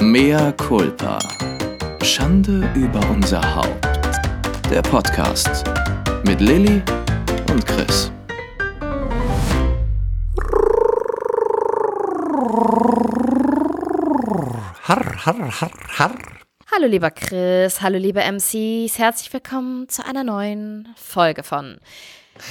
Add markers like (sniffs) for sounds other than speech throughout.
Mea culpa. Schande über unser Haupt. Der Podcast mit Lilly und Chris. Harr, harr, harr, harr. Hallo lieber Chris, hallo liebe MCs, herzlich willkommen zu einer neuen Folge von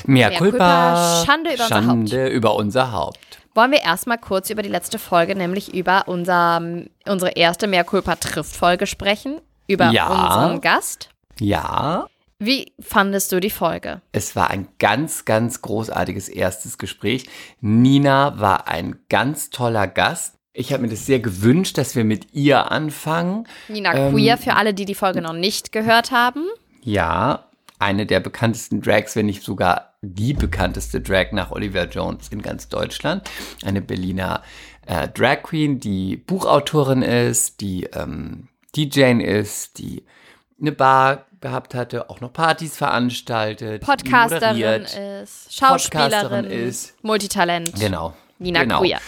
Mea Mea culpa. culpa, Schande über unser Schande über unser Haupt. Wollen wir erstmal kurz über die letzte Folge, nämlich über unser, unsere erste Mea culpa trifft Folge sprechen, über Ja. unseren Gast. Ja, Wie fandest du die Folge? es war ein ganz, ganz großartiges erstes Gespräch. Nina war ein ganz toller Gast. Ich habe mir das sehr gewünscht, dass wir mit ihr anfangen. Nina Ähm, Queer, für alle, die die Folge noch nicht gehört haben. Ja, eine der bekanntesten Drags, wenn nicht sogar die bekannteste Drag nach Oliver Jones in ganz Deutschland. Eine Berliner äh, Drag Queen, die Buchautorin ist, die ähm, DJ ist, die eine Bar gehabt hatte, auch noch Partys veranstaltet, Podcasterin ist, Schauspielerin Podcasterin ist. Multitalent. Genau. Nina genau. Queer.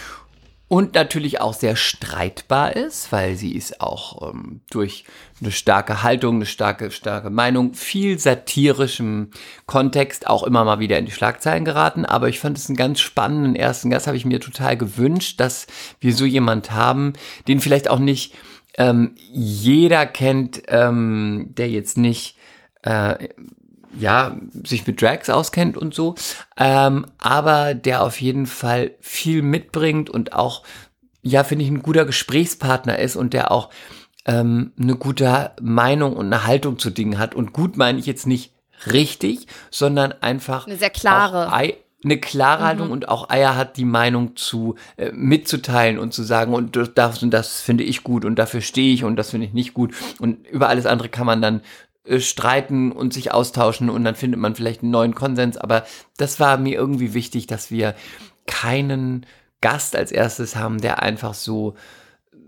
Und natürlich auch sehr streitbar ist, weil sie ist auch ähm, durch eine starke Haltung, eine starke, starke Meinung, viel satirischem Kontext auch immer mal wieder in die Schlagzeilen geraten. Aber ich fand es einen ganz spannenden ersten Gast, habe ich mir total gewünscht, dass wir so jemand haben, den vielleicht auch nicht ähm, jeder kennt, ähm, der jetzt nicht äh, ja, sich mit Drags auskennt und so, ähm, aber der auf jeden Fall viel mitbringt und auch, ja, finde ich, ein guter Gesprächspartner ist und der auch ähm, eine gute Meinung und eine Haltung zu Dingen hat. Und gut meine ich jetzt nicht richtig, sondern einfach Eine sehr klare. Ei, eine klare Haltung und auch Eier hat, die Meinung zu äh, mitzuteilen und zu sagen, und das- und das finde ich gut und dafür stehe ich und das finde ich nicht gut. Und über alles andere kann man dann streiten und sich austauschen und dann findet man vielleicht einen neuen Konsens. Aber das war mir irgendwie wichtig, dass wir keinen Gast als erstes haben, der einfach so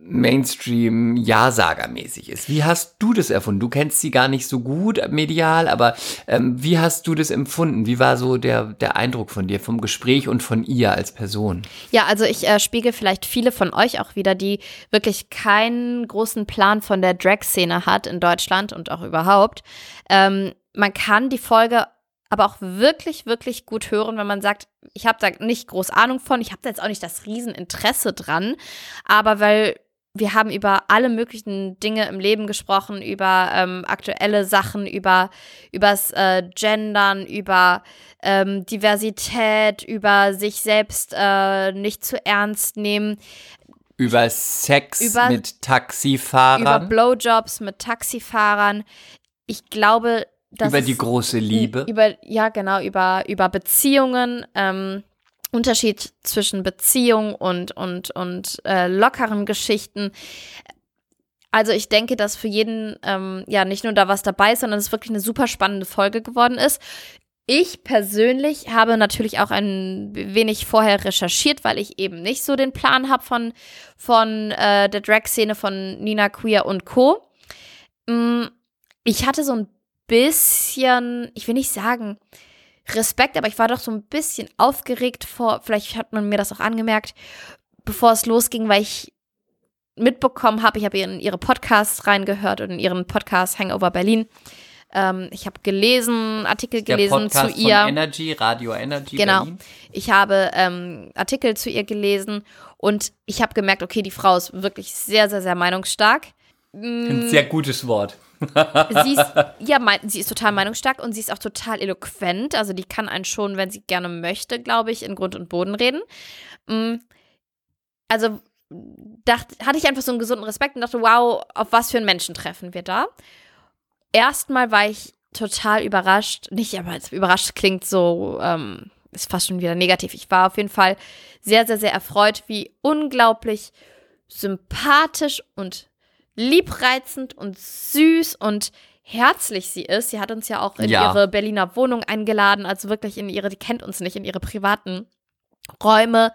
Mainstream Ja-Sager-mäßig ist. Wie hast du das erfunden? Du kennst sie gar nicht so gut medial, aber ähm, wie hast du das empfunden? Wie war so der, der Eindruck von dir, vom Gespräch und von ihr als Person? Ja, also ich äh, spiegel vielleicht viele von euch auch wieder, die wirklich keinen großen Plan von der Drag-Szene hat in Deutschland und auch überhaupt. Ähm, man kann die Folge aber auch wirklich, wirklich gut hören, wenn man sagt, ich habe da nicht groß Ahnung von, ich habe da jetzt auch nicht das Rieseninteresse dran, aber weil wir haben über alle möglichen Dinge im Leben gesprochen, über ähm, aktuelle Sachen, über übers äh, Gendern, über ähm, Diversität, über sich selbst äh, nicht zu ernst nehmen, Über Sex Über- mit über Taxifahrern, Blowjobs mit Taxifahrern. Ich glaube, dass über die große Liebe. Über, ja, genau, über, über Beziehungen, ähm, Unterschied zwischen Beziehung und, und, und äh, lockeren Geschichten. Also ich denke, dass für jeden ähm, ja nicht nur da was dabei ist, sondern es wirklich eine super spannende Folge geworden ist. Ich persönlich habe natürlich auch ein wenig vorher recherchiert, weil ich eben nicht so den Plan habe von, von äh, der Drag-Szene von Nina Queer und Co. Mm, Ich hatte so ein bisschen, ich will nicht sagen Respekt, aber ich war doch so ein bisschen aufgeregt vor, vielleicht hat man mir das auch angemerkt, bevor es losging, weil ich mitbekommen habe, ich habe in ihre Podcasts reingehört und in ihren Podcast Hangover Berlin. Ähm, ich habe gelesen, Artikel der gelesen Podcast zu ihr. von Energy, Radio Energy Genau. Berlin. Ich habe ähm, Artikel zu ihr gelesen und ich habe gemerkt, okay, die Frau ist wirklich sehr, sehr, sehr meinungsstark. Ein sehr gutes Wort. Sie ist, ja, mein, sie ist total meinungsstark und sie ist auch total eloquent. Also die kann einen schon, wenn sie gerne möchte, glaube ich, in Grund und Boden reden. Mm, Also dacht, hatte ich einfach so einen gesunden Respekt und dachte, wow, auf was für einen Menschen treffen wir da? Erstmal war ich total überrascht. Nicht, aber überrascht klingt so, ähm, ist fast schon wieder negativ. Ich war auf jeden Fall sehr, sehr, sehr erfreut, wie unglaublich sympathisch und liebreizend und süß und herzlich sie ist. Sie hat uns ja auch in Ja. ihre Berliner Wohnung eingeladen, also wirklich in ihre, die kennt uns nicht, in ihre privaten Räume,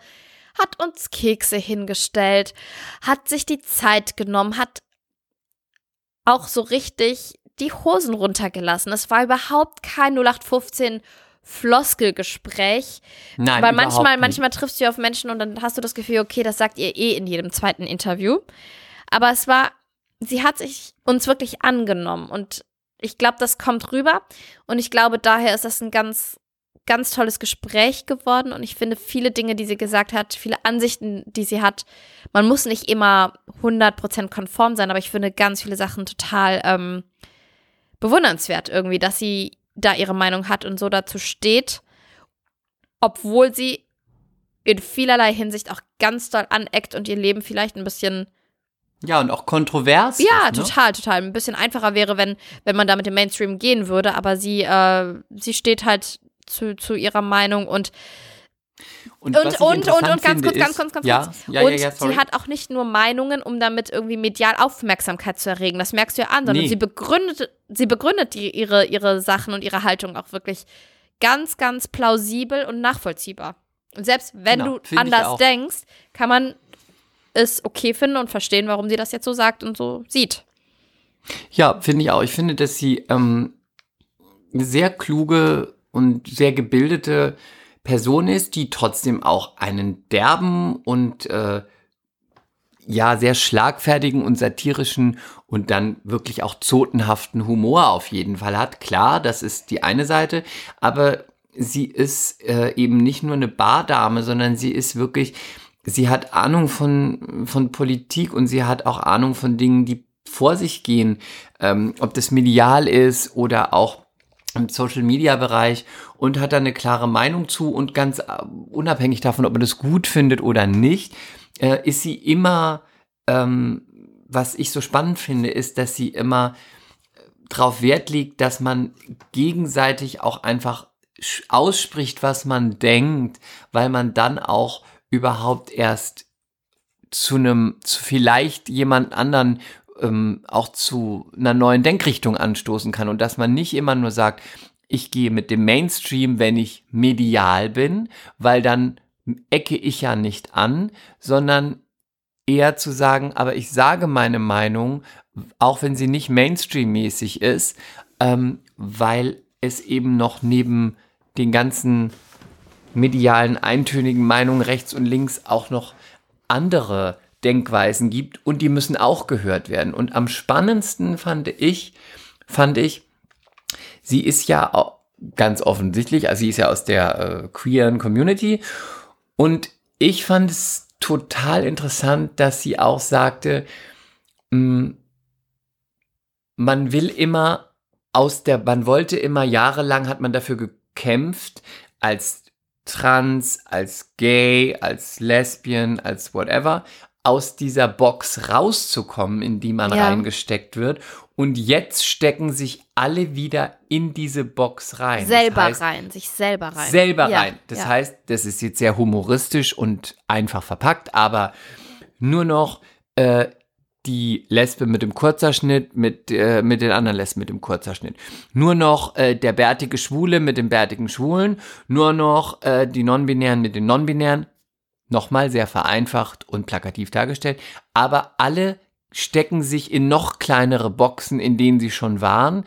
hat uns Kekse hingestellt, hat sich die Zeit genommen, hat auch so richtig die Hosen runtergelassen. Es war überhaupt kein 0815 Floskelgespräch, Nein, weil manchmal, manchmal triffst du ja auf Menschen und dann hast du das Gefühl, okay, das sagt ihr eh in jedem zweiten Interview. Aber es war, sie hat sich uns wirklich angenommen und ich glaube, das kommt rüber und ich glaube, daher ist das ein ganz, ganz tolles Gespräch geworden und ich finde viele Dinge, die sie gesagt hat, viele Ansichten, die sie hat, man muss nicht immer 100% konform sein, aber ich finde ganz viele Sachen total ähm, bewundernswert irgendwie, dass sie da ihre Meinung hat und so dazu steht, obwohl sie in vielerlei Hinsicht auch ganz doll aneckt und ihr Leben vielleicht ein bisschen ja, und auch kontrovers. Ja, ist, ne? total, total. Ein bisschen einfacher wäre, wenn, wenn man da mit dem Mainstream gehen würde, aber sie, äh, sie steht halt zu, zu ihrer Meinung und Und, und, und, und, und, ganz kurz, ganz ist- kurz, ganz ja, kurz. Ja, und ja, sie hat auch nicht nur Meinungen, um damit irgendwie medial Aufmerksamkeit zu erregen. Das merkst du ja an, sondern Nee. sie begründet, sie begründet die, ihre, ihre Sachen und ihre Haltung auch wirklich ganz, ganz plausibel und nachvollziehbar. Und selbst wenn Genau, du anders denkst, kann man es okay finden und verstehen, warum sie das jetzt so sagt und so sieht. Ja, finde ich auch. Ich finde, dass sie ähm, eine sehr kluge und sehr gebildete Person ist, die trotzdem auch einen derben und äh, ja sehr schlagfertigen und satirischen und dann wirklich auch zotenhaften Humor auf jeden Fall hat. Klar, das ist die eine Seite, aber sie ist äh, eben nicht nur eine Bardame, sondern sie ist wirklich, sie hat Ahnung von, von Politik und sie hat auch Ahnung von Dingen, die vor sich gehen, ähm, ob das medial ist oder auch im Social Media Bereich und hat da eine klare Meinung zu und ganz äh, unabhängig davon, ob man das gut findet oder nicht, äh, ist sie immer, ähm, was ich so spannend finde, ist, dass sie immer darauf Wert legt, dass man gegenseitig auch einfach ausspricht, was man denkt, weil man dann auch überhaupt erst zu einem, zu vielleicht jemand anderen ähm, auch zu einer neuen Denkrichtung anstoßen kann. Und dass man nicht immer nur sagt, ich gehe mit dem Mainstream, wenn ich medial bin, weil dann ecke ich ja nicht an, sondern eher zu sagen, aber ich sage meine Meinung, auch wenn sie nicht Mainstream-mäßig ist, ähm, weil es eben noch neben den ganzen medialen, eintönigen Meinungen rechts und links auch noch andere Denkweisen gibt und die müssen auch gehört werden. Und am spannendsten fand ich, fand ich, sie ist ja ganz offensichtlich, also sie ist ja aus der äh, queeren Community und ich fand es total interessant, dass sie auch sagte, mh, man will immer aus der, man wollte immer jahrelang hat man dafür gekämpft, als trans, als gay, als lesbian, als whatever, aus dieser Box rauszukommen, in die man Ja. reingesteckt wird. Und jetzt stecken sich alle wieder in diese Box rein. Das Selber heißt, rein, sich selber rein. selber Ja, rein. Das ja. heißt, das ist jetzt sehr humoristisch und einfach verpackt, aber nur noch äh, die Lesbe mit dem Kurzerschnitt mit, äh, mit den anderen Lesben mit dem Kurzerschnitt. Nur noch äh, der bärtige Schwule mit dem bärtigen Schwulen. Nur noch äh, die Non-Binären mit den Non-Binären. Nochmal sehr vereinfacht und plakativ dargestellt. Aber alle stecken sich in noch kleinere Boxen, in denen sie schon waren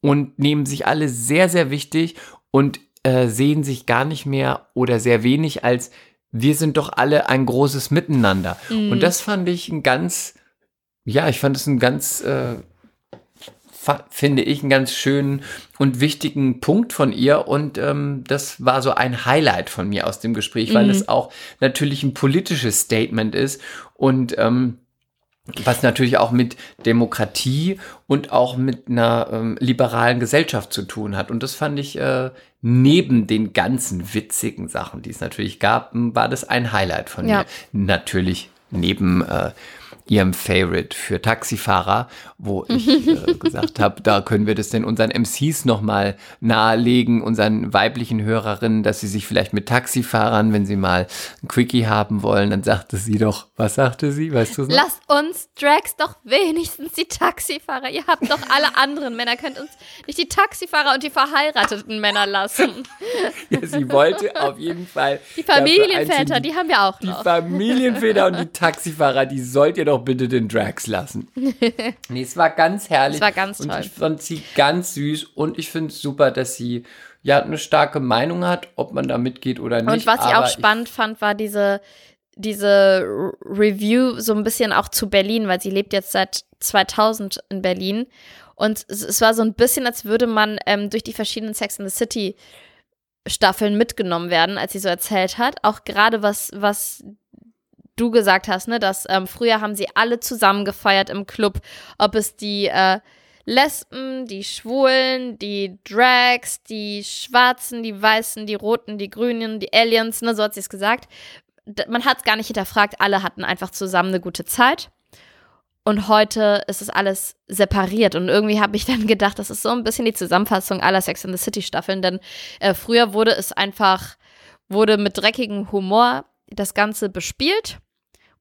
und nehmen sich alle sehr, sehr wichtig und äh, sehen sich gar nicht mehr oder sehr wenig als wir sind doch alle ein großes Miteinander. Und das fand ich ein ganz, ja, ich fand es einen ganz, äh, finde ich, einen ganz schönen und wichtigen Punkt von ihr. Und ähm, das war so ein Highlight von mir aus dem Gespräch, weil es auch natürlich ein politisches Statement ist und ähm, was natürlich auch mit Demokratie und auch mit einer ähm, liberalen Gesellschaft zu tun hat. Und das fand ich äh, neben den ganzen witzigen Sachen, die es natürlich gab, war das ein Highlight von Ja. mir. Natürlich neben äh, ihrem Favorite für Taxifahrer, wo ich äh, (laughs) gesagt habe, da können wir das denn unseren MCs nochmal nahelegen, unseren weiblichen Hörerinnen, dass sie sich vielleicht mit Taxifahrern, wenn sie mal ein Quickie haben wollen, dann sagte sie doch, was sagte sie, weißt du? Lasst uns Drags doch wenigstens die Taxifahrer. Ihr habt doch alle anderen Männer. Könnt uns nicht die Taxifahrer und die verheirateten Männer lassen. (laughs) Ja, sie wollte auf jeden Fall. Die Familienväter, die haben wir auch die noch. Familienväter und die (laughs) Taxifahrer, die sollt ihr doch bitte den Drags lassen. (laughs) Nee, es war ganz herrlich. Es war ganz und toll. ich fand sie ganz süß und ich finde es super, dass sie ja eine starke Meinung hat, ob man da mitgeht oder nicht. Und was ich auch spannend fand, war diese, diese Review so ein bisschen auch zu Berlin, weil sie lebt jetzt seit 2000 in Berlin. Und es, es war so ein bisschen, als würde man ähm, durch die verschiedenen Sex in the City Staffeln mitgenommen werden, als sie so erzählt hat. Auch gerade was, was du gesagt hast, ne, dass ähm, früher haben sie alle zusammen gefeiert im Club, ob es die äh, Lesben, die Schwulen, die Drags, die Schwarzen, die Weißen, die Roten, die Grünen, die Aliens, ne, so hat sie es gesagt. Man hat es gar nicht hinterfragt, alle hatten einfach zusammen eine gute Zeit. Und heute ist es alles separiert. Und irgendwie habe ich dann gedacht, das ist so ein bisschen die Zusammenfassung aller Sex in the City Staffeln. Denn äh, früher wurde es einfach, wurde mit dreckigem Humor das Ganze bespielt.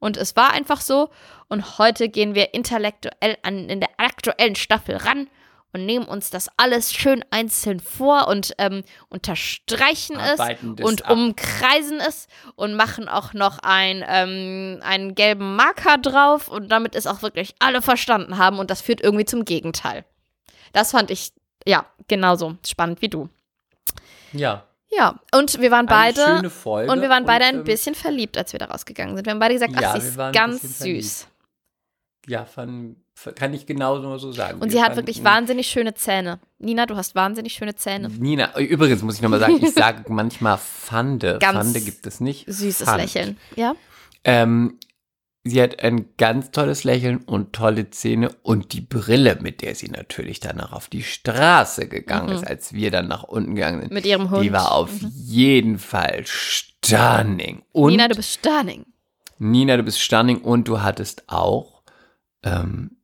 Und es war einfach so. Und heute gehen wir intellektuell an, in der aktuellen Staffel ran und nehmen uns das alles schön einzeln vor und ähm, unterstreichen es und ab. umkreisen es und machen auch noch ein, ähm, einen gelben Marker drauf und damit es auch wirklich alle verstanden haben und das führt irgendwie zum Gegenteil. Das fand ich, ja, genauso spannend wie du. Ja. Ja, und wir waren beide schöne Folge und wir waren beide und, ein ähm, bisschen verliebt, als wir da rausgegangen sind. Wir haben beide gesagt, Ja, ach, sie ist ganz süß. Ja, fand, kann ich genauso so sagen. Und Wir sie hat wirklich wahnsinnig schöne Zähne. Nina, du hast wahnsinnig schöne Zähne. Nina, übrigens muss ich nochmal sagen, ich (laughs) sage manchmal Fande. Ganz Fande gibt es nicht. Süßes Fand. Lächeln. Ja? Ähm, sie hat ein ganz tolles Lächeln und tolle Zähne und die Brille, mit der sie natürlich danach auf die Straße gegangen Mhm. ist, als wir dann nach unten gegangen sind. Mit ihrem Hund. Die war auf jeden Fall stunning. Und Nina, du bist stunning. Nina, du bist stunning und du hattest auch ähm,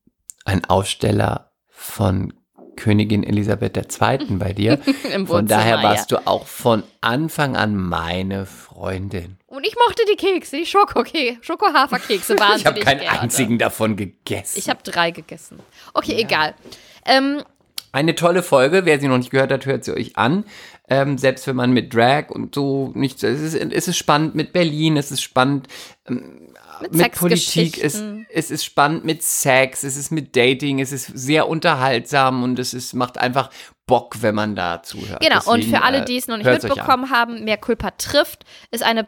einen Aussteller von Königin Elisabeth II. bei dir. (laughs) Im Von daher warst du auch von Anfang an meine Freundin. Und ich mochte die Kekse, die Schoko-Ke- Schoko-Haferkekse (laughs) wahnsinnig Ich habe keinen gerne. einzigen davon gegessen. Ich habe drei gegessen. Okay, egal. Ähm, Eine tolle Folge. Wer sie noch nicht gehört hat, hört sie euch an. Ähm, selbst wenn man mit Drag und so nicht, es ist, es ist spannend mit Berlin, es ist spannend ähm, Mit mit, Politik, es, es ist spannend mit Sex, es ist mit Dating, es ist sehr unterhaltsam und es ist, macht einfach Bock, wenn man da zuhört. genau, und Deswegen, für alle, äh, die es noch nicht mitbekommen haben, Mehr Culpa trifft, ist eine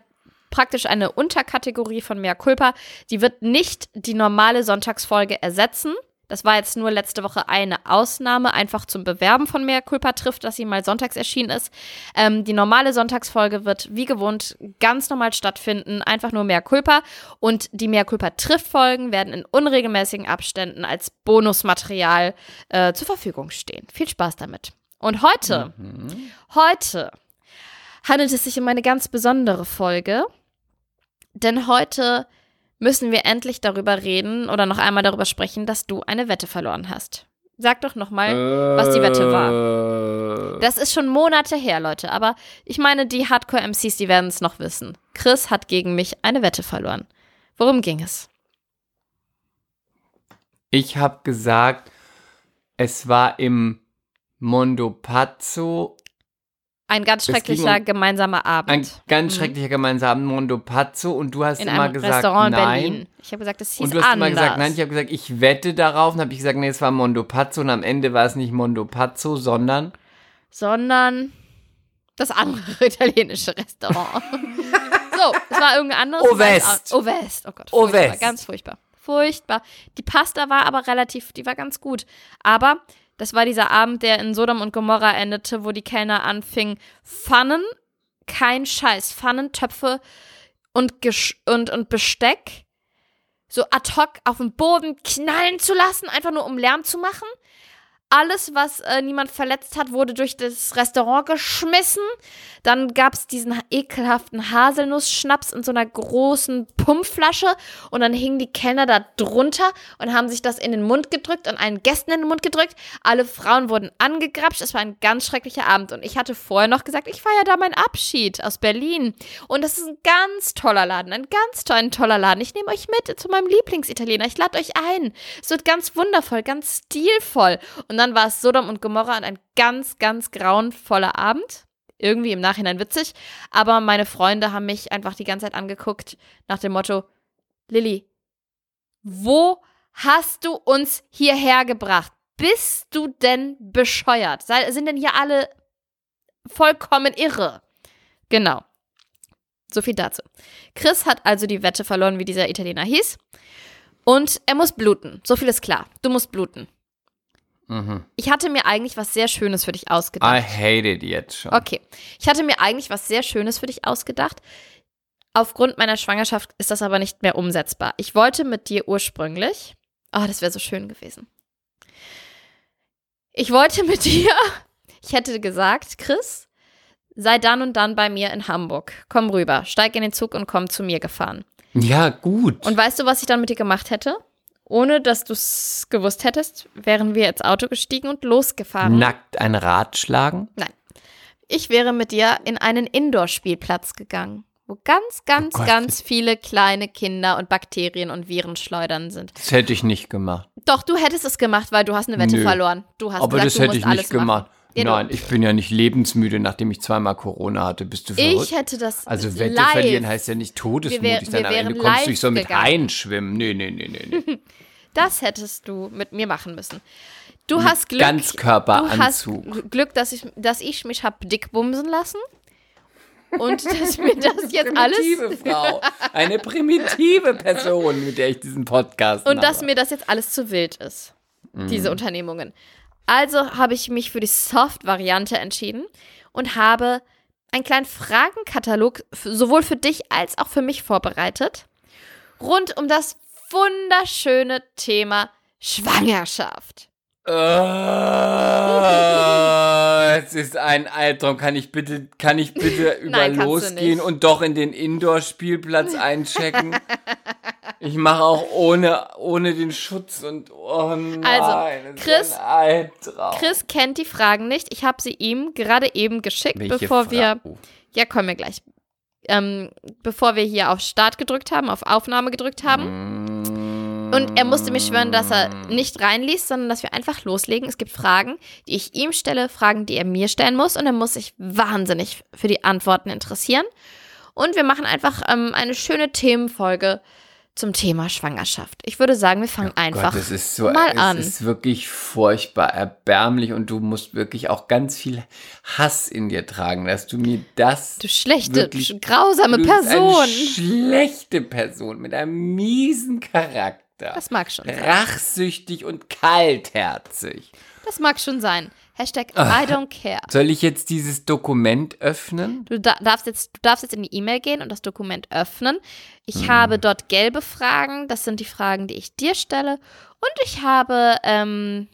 praktisch eine Unterkategorie von Mehr Culpa. Die wird nicht die normale Sonntagsfolge ersetzen. Das war jetzt nur letzte Woche eine Ausnahme, einfach zum Bewerben von Mehr Culpa trifft, dass sie mal sonntags erschienen ist. Ähm, die normale Sonntagsfolge wird wie gewohnt ganz normal stattfinden, einfach nur Mehr Culpa. Und die Mehr Culpa trifft Folgen werden in unregelmäßigen Abständen als Bonusmaterial äh, zur Verfügung stehen. Viel Spaß damit. Und heute, heute handelt es sich um eine ganz besondere Folge, denn heute müssen wir endlich darüber reden oder noch einmal darüber sprechen, dass du eine Wette verloren hast. Sag doch noch mal, was die Wette war. Äh, Das ist schon Monate her, Leute, aber ich meine, die Hardcore-MCs, die werden es noch wissen. Chris hat gegen mich eine Wette verloren. Worum ging es? Ich habe gesagt, es war im Mondo Pazzo Ein ganz schrecklicher um gemeinsamer Abend. Ein ganz schrecklicher gemeinsamer Mondo Pazzo und du hast in immer gesagt Restaurant in nein. Berlin. Ich habe gesagt, es hieß Und du hast anders. immer gesagt nein. Ich habe gesagt, ich wette darauf. Und habe ich gesagt, nee, es war Mondo Pazzo und am Ende war es nicht Mondo Pazzo, sondern sondern das andere (laughs) italienische Restaurant. (laughs) so, es war irgendein anderes. O West. O West, oh Gott. O Furchtbar, West. Ganz furchtbar. Furchtbar. Die Pasta war aber relativ, die war ganz gut. Aber das war dieser Abend, der in Sodom und Gomorra endete, wo die Kellner anfingen, Pfannen, kein Scheiß, Pfannen, Töpfe und, und, und Besteck so ad hoc auf den Boden knallen zu lassen, einfach nur um Lärm zu machen. Alles, was äh, niemand verletzt hat, wurde durch das Restaurant geschmissen. Dann gab es diesen ekelhaften Haselnuss-Schnaps in so einer großen Pumpflasche. Und dann hingen die Kellner da drunter und haben sich das in den Mund gedrückt und allen Gästen in den Mund gedrückt. Alle Frauen wurden angegrapscht. Es war ein ganz schrecklicher Abend. Und ich hatte vorher noch gesagt, ich feiere da meinen Abschied aus Berlin. Und das ist ein ganz toller Laden. Ein ganz toller, toller Laden. Ich nehme euch mit zu meinem Lieblingsitaliener. Ich lade euch ein. Es wird ganz wundervoll, ganz stilvoll. Und dann war es Sodom und Gomorra und ein ganz, ganz grauenvoller Abend. Irgendwie im Nachhinein witzig. Aber meine Freunde haben mich einfach die ganze Zeit angeguckt nach dem Motto, Lilly, wo hast du uns hierher gebracht? Bist du denn bescheuert? Sind denn hier alle vollkommen irre? Genau. So viel dazu. Chris hat also die Wette verloren, wie dieser Italiener hieß. Und er muss bluten. So viel ist klar. Du musst bluten. Mhm. Ich hatte mir eigentlich was sehr Schönes für dich I ausgedacht. hate it jetzt schon. Okay. Ich hatte mir eigentlich was sehr Schönes für dich ausgedacht. Aufgrund meiner Schwangerschaft ist das aber nicht mehr umsetzbar. Ich wollte mit dir ursprünglich. Oh, das wäre so schön gewesen. Ich wollte mit (laughs) dir. Ich hätte gesagt, Chris, sei dann und dann bei mir in Hamburg. Komm rüber, steig in den Zug und komm zu mir gefahren. Ja, gut. Und weißt du, was ich dann mit dir gemacht hätte? Ohne dass du es gewusst hättest, wären wir ins Auto gestiegen und losgefahren. Nackt ein Rad schlagen? Ich wäre mit dir in einen Indoor-Spielplatz gegangen, wo ganz, ganz, Oh ganz viele kleine Kinder und Bakterien und Viren schleudern sind. Das hätte ich nicht gemacht. Doch, du hättest es gemacht, weil du hast eine Wette Nö. verloren. Du hast Aber gesagt, das du hätte musst ich alles nicht gemacht. Machen. Ja, du- Nein, ich bin ja nicht lebensmüde, nachdem ich zweimal Corona hatte. Bist du verrückt? Ich hätte das also Wette live. verlieren heißt ja nicht todesmutig sein. wir Am Ende kommst du nicht so mit gegangen. reinschwimmen. Nee, nee, nee, nee, nee. (laughs) Das hättest du mit mir machen müssen. Du hast Glück. Ganzkörperanzug. Du hast Glück, dass ich, dass ich mich hab dick bumsen lassen. Und dass mir das jetzt alles. Primitive Frau. Eine primitive Person, mit der ich diesen Podcast Und mache. dass mir das jetzt alles zu wild ist. Diese Unternehmungen. Also habe ich mich für die Soft-Variante entschieden und habe einen kleinen Fragenkatalog sowohl für dich als auch für mich vorbereitet. Rund um das wunderschöne Thema Schwangerschaft. Äh, es ist ein Albtraum. Kann ich bitte, kann ich bitte über (laughs) Nein, losgehen und doch in den Indoor-Spielplatz einchecken? (laughs) Ich mache auch ohne, ohne den Schutz und oh nein, Also, Chris- ist ein Albtraum. Chris kennt die Fragen nicht. Ich habe sie ihm gerade eben geschickt, Welche bevor Fra- wir. Oh. Ja, kommen wir gleich. Ähm, bevor wir hier auf Start gedrückt haben, auf Aufnahme gedrückt haben. Und er musste mir schwören, dass er nicht reinliest, sondern dass wir einfach loslegen. Es gibt Fragen, die ich ihm stelle, Fragen, die er mir stellen muss. Und er muss sich wahnsinnig für die Antworten interessieren. Und wir machen einfach ähm, eine schöne Themenfolge zum Thema Schwangerschaft. Ich würde sagen, wir fangen einfach Gott, so, mal es an. ist wirklich furchtbar erbärmlich und du musst wirklich auch ganz viel Hass in dir tragen, dass du mir das du schlechte, grausame Du Person. Eine schlechte Person mit einem miesen Charakter. Das mag schon sein. Rachsüchtig und kaltherzig. Das mag schon sein. Hashtag I don't care. Soll ich jetzt dieses Dokument öffnen? Du da darfst, jetzt, du darfst jetzt in die E-Mail gehen und das Dokument öffnen. Ich Hm. habe dort gelbe Fragen. Das sind die Fragen, die ich dir stelle. Und ich habe ähm,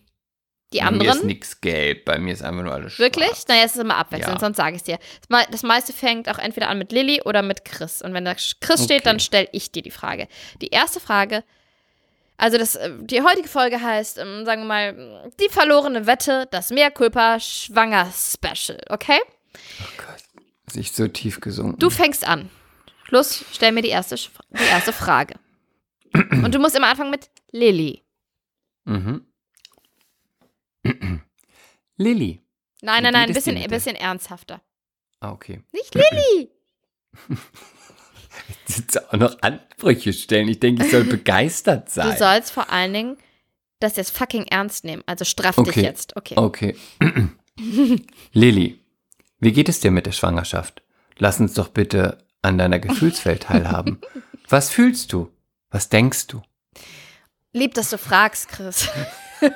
die Bei mir ist anderen. nichts gelb, bei mir ist einfach nur alles Wirklich? schwarz. Naja, es ist immer abwechselnd, Ja. sonst sage ich es dir. Das mei- Das meiste fängt auch entweder an mit Lilly oder mit Chris. Und wenn da Chris steht, Okay. dann stelle ich dir die Frage. Die erste Frage, also das, äh, die heutige Folge heißt, ähm, sagen wir mal, die verlorene Wette, das Mehrkulpa Schwanger-Special, okay? Oh Gott, sich so tief gesunken. Du fängst an. Los, stell mir die erste, die erste Frage. Und du musst immer anfangen mit Lilly. Mhm. Lilly. Nein, nein, nein, ein bisschen, bisschen ernsthafter. Ah, okay. Nicht Lilly! (laughs) Jetzt auch noch Ansprüche stellen. Ich denke, ich soll (laughs) begeistert sein. Du sollst vor allen Dingen das jetzt fucking ernst nehmen. Also straff dich Okay. jetzt. Okay. Okay. (clears throat) Lilly, wie geht es dir mit der Schwangerschaft? Lass uns doch bitte an deiner Gefühlswelt teilhaben. (laughs) Was fühlst du? Was denkst du? Lieb, dass du fragst, Chris. (laughs)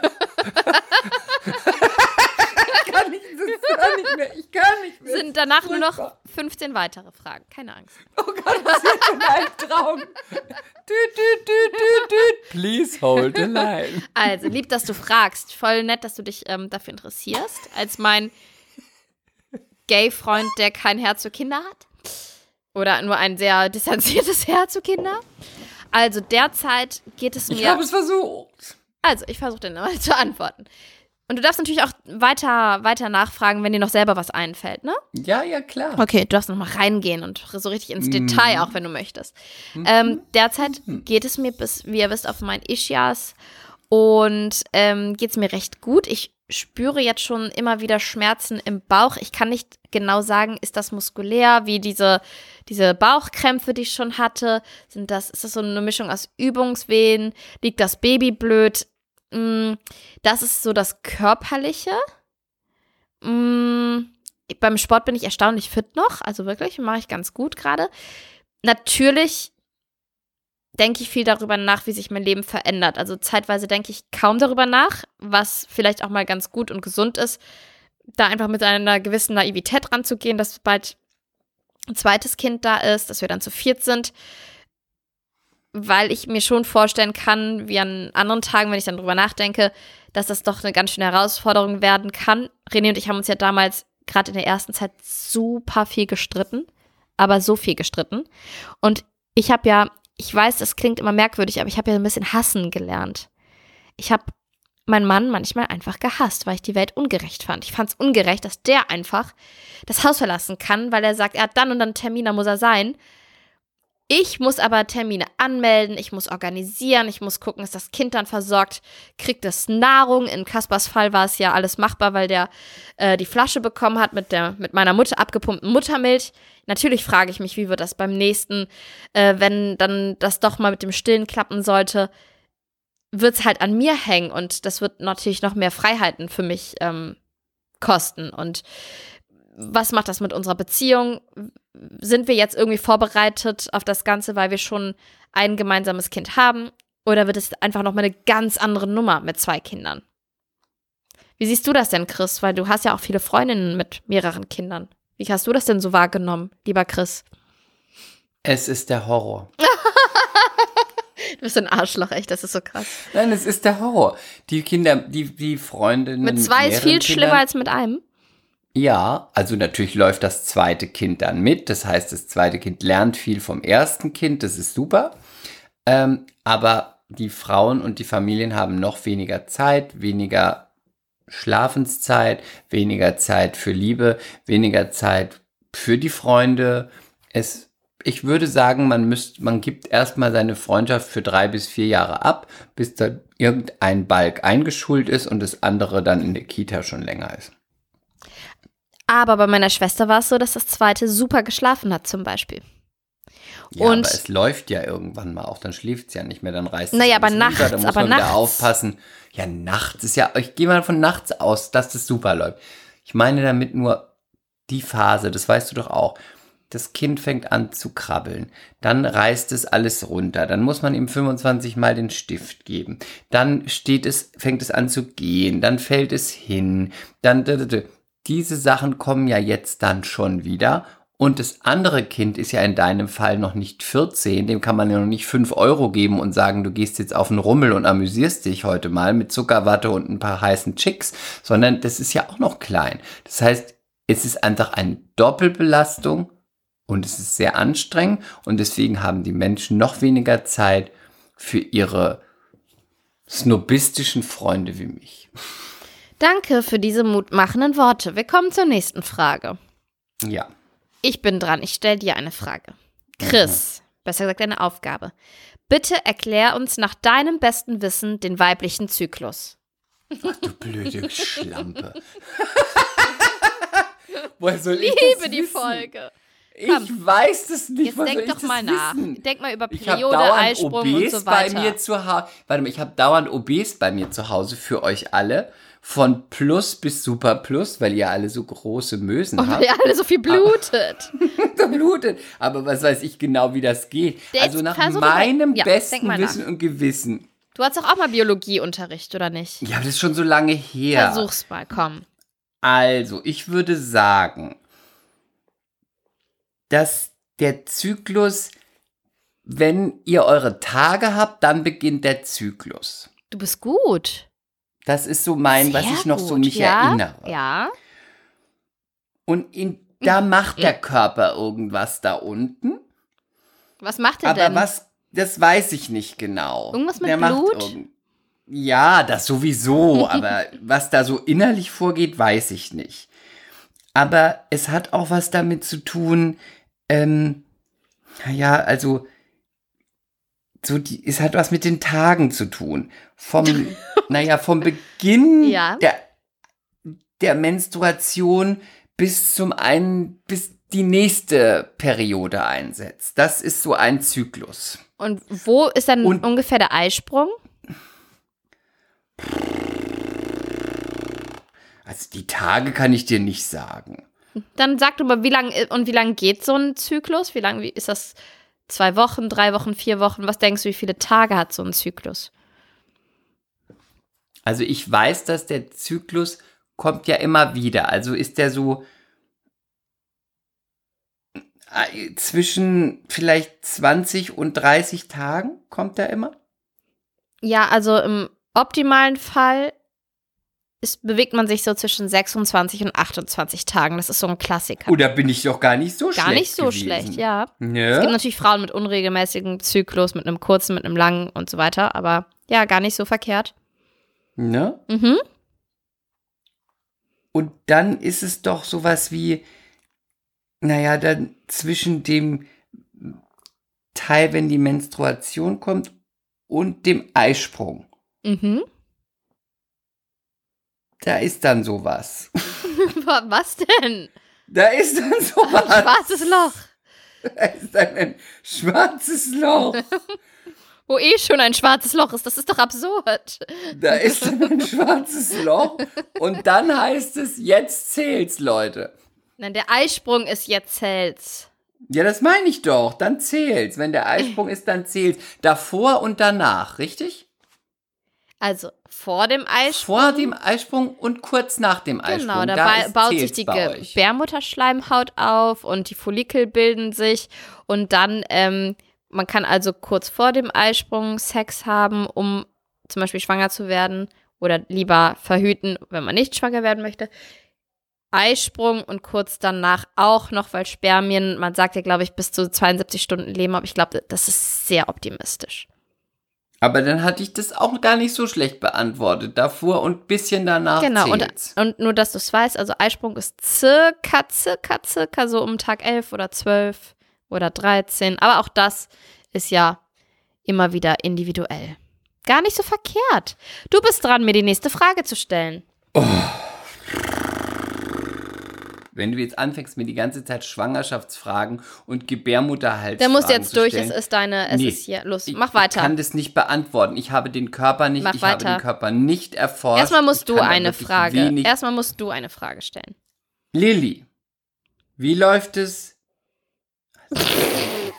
kann nicht, das kann nicht mehr. Ich kann nicht mehr. Sind danach nur noch 15 weitere Fragen. Keine Angst. Oh Gott, das ist jetzt ein düt, düt, düt, düt. Please hold the line. Also, lieb, dass du fragst. Voll nett, dass du dich ähm, dafür interessierst. Als mein Gay-Freund, der kein Herz für Kinder hat. Oder nur ein sehr distanziertes (laughs) Herz für Kinder. Also, derzeit geht es mir. Ich habe es versucht. Also, ich versuche dir mal zu antworten. Und du darfst natürlich auch weiter, weiter nachfragen, wenn dir noch selber was einfällt, ne? Ja, ja, klar. Okay, du darfst noch mal reingehen und so richtig ins Detail, auch wenn du möchtest. Ähm, derzeit geht es mir, bis, wie ihr wisst, auf mein Ischias und ähm, geht es mir recht gut. Ich spüre jetzt schon immer wieder Schmerzen im Bauch. Ich kann nicht genau sagen, ist das muskulär, wie diese, diese Bauchkrämpfe, die ich schon hatte. Sind das, ist das so eine Mischung aus Übungswehen? Liegt das Baby blöd? Mm, Das ist so das Körperliche. Mm, beim Sport bin ich erstaunlich fit noch, also wirklich, mache ich ganz gut gerade. Natürlich denke ich viel darüber nach, wie sich mein Leben verändert. Also zeitweise denke ich kaum darüber nach, was vielleicht auch mal ganz gut und gesund ist, da einfach mit einer gewissen Naivität ranzugehen, dass bald ein zweites Kind da ist, dass wir dann zu viert sind, weil ich mir schon vorstellen kann, wie an anderen Tagen, wenn ich dann drüber nachdenke, dass das doch eine ganz schöne Herausforderung werden kann. René und ich haben uns ja damals gerade in der ersten Zeit super viel gestritten, aber so viel gestritten. Und ich habe ja ich weiß, das klingt immer merkwürdig, aber ich habe ja ein bisschen hassen gelernt. Ich habe meinen Mann manchmal einfach gehasst, weil ich die Welt ungerecht fand. Ich fand es ungerecht, dass der einfach das Haus verlassen kann, weil er sagt, er hat dann und dann Termin, da muss er sein. Ich muss aber Termine anmelden, ich muss organisieren, ich muss gucken, ist das Kind dann versorgt, kriegt es Nahrung. In Kaspers Fall war es ja alles machbar, weil der äh, die Flasche bekommen hat mit, der, mit meiner Mutter abgepumpten Muttermilch. Natürlich frage ich mich, wie wird das beim nächsten, äh, wenn dann das doch mal mit dem Stillen klappen sollte, wird es halt an mir hängen und das wird natürlich noch mehr Freiheiten für mich ähm, kosten. Und was macht das mit unserer Beziehung? Sind wir jetzt irgendwie vorbereitet auf das Ganze, weil wir schon ein gemeinsames Kind haben? Oder wird es einfach nochmal eine ganz andere Nummer mit zwei Kindern? Wie siehst du das denn, Chris? Weil du hast ja auch viele Freundinnen mit mehreren Kindern. Wie hast du das denn so wahrgenommen, lieber Chris? Es ist der Horror. (laughs) du bist ein Arschloch, echt, das ist so krass. Nein, es ist der Horror. Die Kinder, die, die Freundinnen. Mit zwei ist viel Kindern, schlimmer als mit einem. Ja, also natürlich läuft das zweite Kind dann mit. Das heißt, das zweite Kind lernt viel vom ersten Kind. Das ist super. Ähm, aber die Frauen und die Familien haben noch weniger Zeit, weniger Schlafenszeit, weniger Zeit für Liebe, weniger Zeit für die Freunde. Es, ich würde sagen, man müsst, man gibt erstmal seine Freundschaft für drei bis vier Jahre ab, bis da irgendein Balk eingeschult ist und das andere dann in der Kita schon länger ist. Aber bei meiner Schwester war es so, dass das zweite super geschlafen hat, zum Beispiel. Ja, und aber es läuft ja irgendwann mal auch, dann schläft es ja nicht mehr, dann reißt es Naja, aber nachts, runter, da muss aber man nachts. wieder aufpassen. Ja, nachts ist ja, ich gehe mal von nachts aus, dass das super läuft. Ich meine damit nur die Phase, das weißt du doch auch. Das Kind fängt an zu krabbeln, dann reißt es alles runter, dann muss man ihm 25 Mal den Stift geben, dann steht es, fängt es an zu gehen, dann fällt es hin, dann diese Sachen kommen ja jetzt dann schon wieder. Und das andere Kind ist ja in deinem Fall noch nicht 14, dem kann man ja noch nicht 5 Euro geben und sagen, du gehst jetzt auf einen Rummel und amüsierst dich heute mal mit Zuckerwatte und ein paar heißen Chicks, sondern das ist ja auch noch klein. Das heißt, es ist einfach eine Doppelbelastung und es ist sehr anstrengend und deswegen haben die Menschen noch weniger Zeit für ihre snobistischen Freunde wie mich. Danke für diese mutmachenden Worte. Wir kommen zur nächsten Frage. Ja. Ich bin dran. Ich stelle dir eine Frage. Chris, mhm. besser gesagt eine Aufgabe. Bitte erklär uns nach deinem besten Wissen den weiblichen Zyklus. Ach, du blöde (laughs) Schlampe. (laughs) Woher soll ich liebe die Folge. Komm. Ich weiß das nicht. Jetzt Woher denk doch mal nach. Wissen? Denk mal über Periode, Eisprung und OBs so bei weiter. mir zu Hause. Warte mal, ich habe dauernd OBs bei mir zu Hause für euch alle. Von Plus bis Super Plus, weil ihr alle so große Mösen Und habt. weil ihr alle so viel blutet. (laughs) so blutet. Aber was weiß ich genau, wie das geht. Der also nach meinem ja, besten. Wissen und Gewissen. Du hattest doch auch mal Biologieunterricht, oder nicht? Ja, das ist schon so lange her. Versuch's mal, komm. Also, ich würde sagen, dass der Zyklus, wenn ihr eure Tage habt, dann beginnt der Zyklus. Du bist gut. Das ist so mein, was Sehr ich noch so gut. mich ja? erinnere. Ja. Und in, da macht der Körper irgendwas da unten. Was macht er Aber denn? was, das weiß ich nicht genau. Irgendwas mit der Blut? ja, das sowieso. (laughs) aber was da so innerlich vorgeht, weiß ich nicht. Aber es hat auch was damit zu tun, ähm, ja, also, so die, es hat was mit den Tagen zu tun. Vom, (laughs) naja, vom Beginn Ja. der, der Menstruation bis zum einen, bis die nächste Periode einsetzt. Das ist so ein Zyklus. Und wo ist dann Und- ungefähr der Eisprung? Also die Tage kann ich dir nicht sagen. Dann sag du mal, wie lang und wie lang geht so ein Zyklus? Wie lang wie, ist das? Zwei Wochen, drei Wochen, vier Wochen? Was denkst du, wie viele Tage hat so ein Zyklus? Also ich weiß, dass der Zyklus kommt ja immer wieder. Also ist der so äh, zwischen vielleicht 20 und 30 Tagen kommt er immer? Ja, also im optimalen Fall ist, bewegt man sich so zwischen 26 und 28 Tagen. Das ist so ein Klassiker. Oh, da bin ich doch gar nicht so Gar schlecht. nicht so gewesen. schlecht, ja. Ja? Es gibt natürlich Frauen mit unregelmäßigem Zyklus, mit einem kurzen, mit einem langen und so weiter. Aber ja, gar nicht so verkehrt. Ne? Mhm. Und dann ist es doch sowas wie, naja, dann zwischen dem Teil, wenn die Menstruation kommt, und dem Eisprung. Mhm. Da ist dann sowas. (laughs) Wa- Was denn? Da ist dann (laughs) sowas. Schwarzes Loch. Da ist dann ein schwarzes Loch. (laughs) Wo eh schon ein schwarzes Loch ist. Das ist doch absurd. Da ist (laughs) ein schwarzes Loch. Und dann heißt es, jetzt zählt's, Leute. Nein, der Eisprung ist jetzt zählt's. Ja, das meine ich doch. Dann zählt's. Wenn der Eisprung ist, dann zählt's. Davor und danach, richtig? Also vor dem Eisprung. Vor dem Eisprung und kurz nach dem Eisprung. Genau, da, da baut sich die. Gebärmutterschleimhaut auf und die Follikel bilden sich und dann, ähm, man kann also kurz vor dem Eisprung Sex haben, um zum Beispiel schwanger zu werden oder lieber verhüten, wenn man nicht schwanger werden möchte. Eisprung und kurz danach auch noch, weil Spermien, man sagt ja, glaube ich, bis zu 72 Stunden leben, aber ich glaube, das ist sehr optimistisch. Aber dann hatte ich das auch gar nicht so schlecht beantwortet. Davor und bisschen danach Genau, und, und nur, dass du es weißt, also Eisprung ist circa, circa, circa so um Tag 11 oder 12 oder 13. Aber auch das ist ja immer wieder individuell. Gar nicht so verkehrt. Du bist dran, mir die nächste Frage zu stellen. Wenn du jetzt anfängst, mir die ganze Zeit Schwangerschaftsfragen und Gebärmutterhals Der muss jetzt zu durch, stellen, es ist deine, es Nee. ist hier, los, ich, mach Ich weiter. kann das nicht beantworten. Ich habe den Körper nicht, Mach ich habe weiter. den Körper nicht erforscht. Erstmal musst Ich du eine Frage, erstmal musst du eine Frage stellen. Lilly, wie läuft es?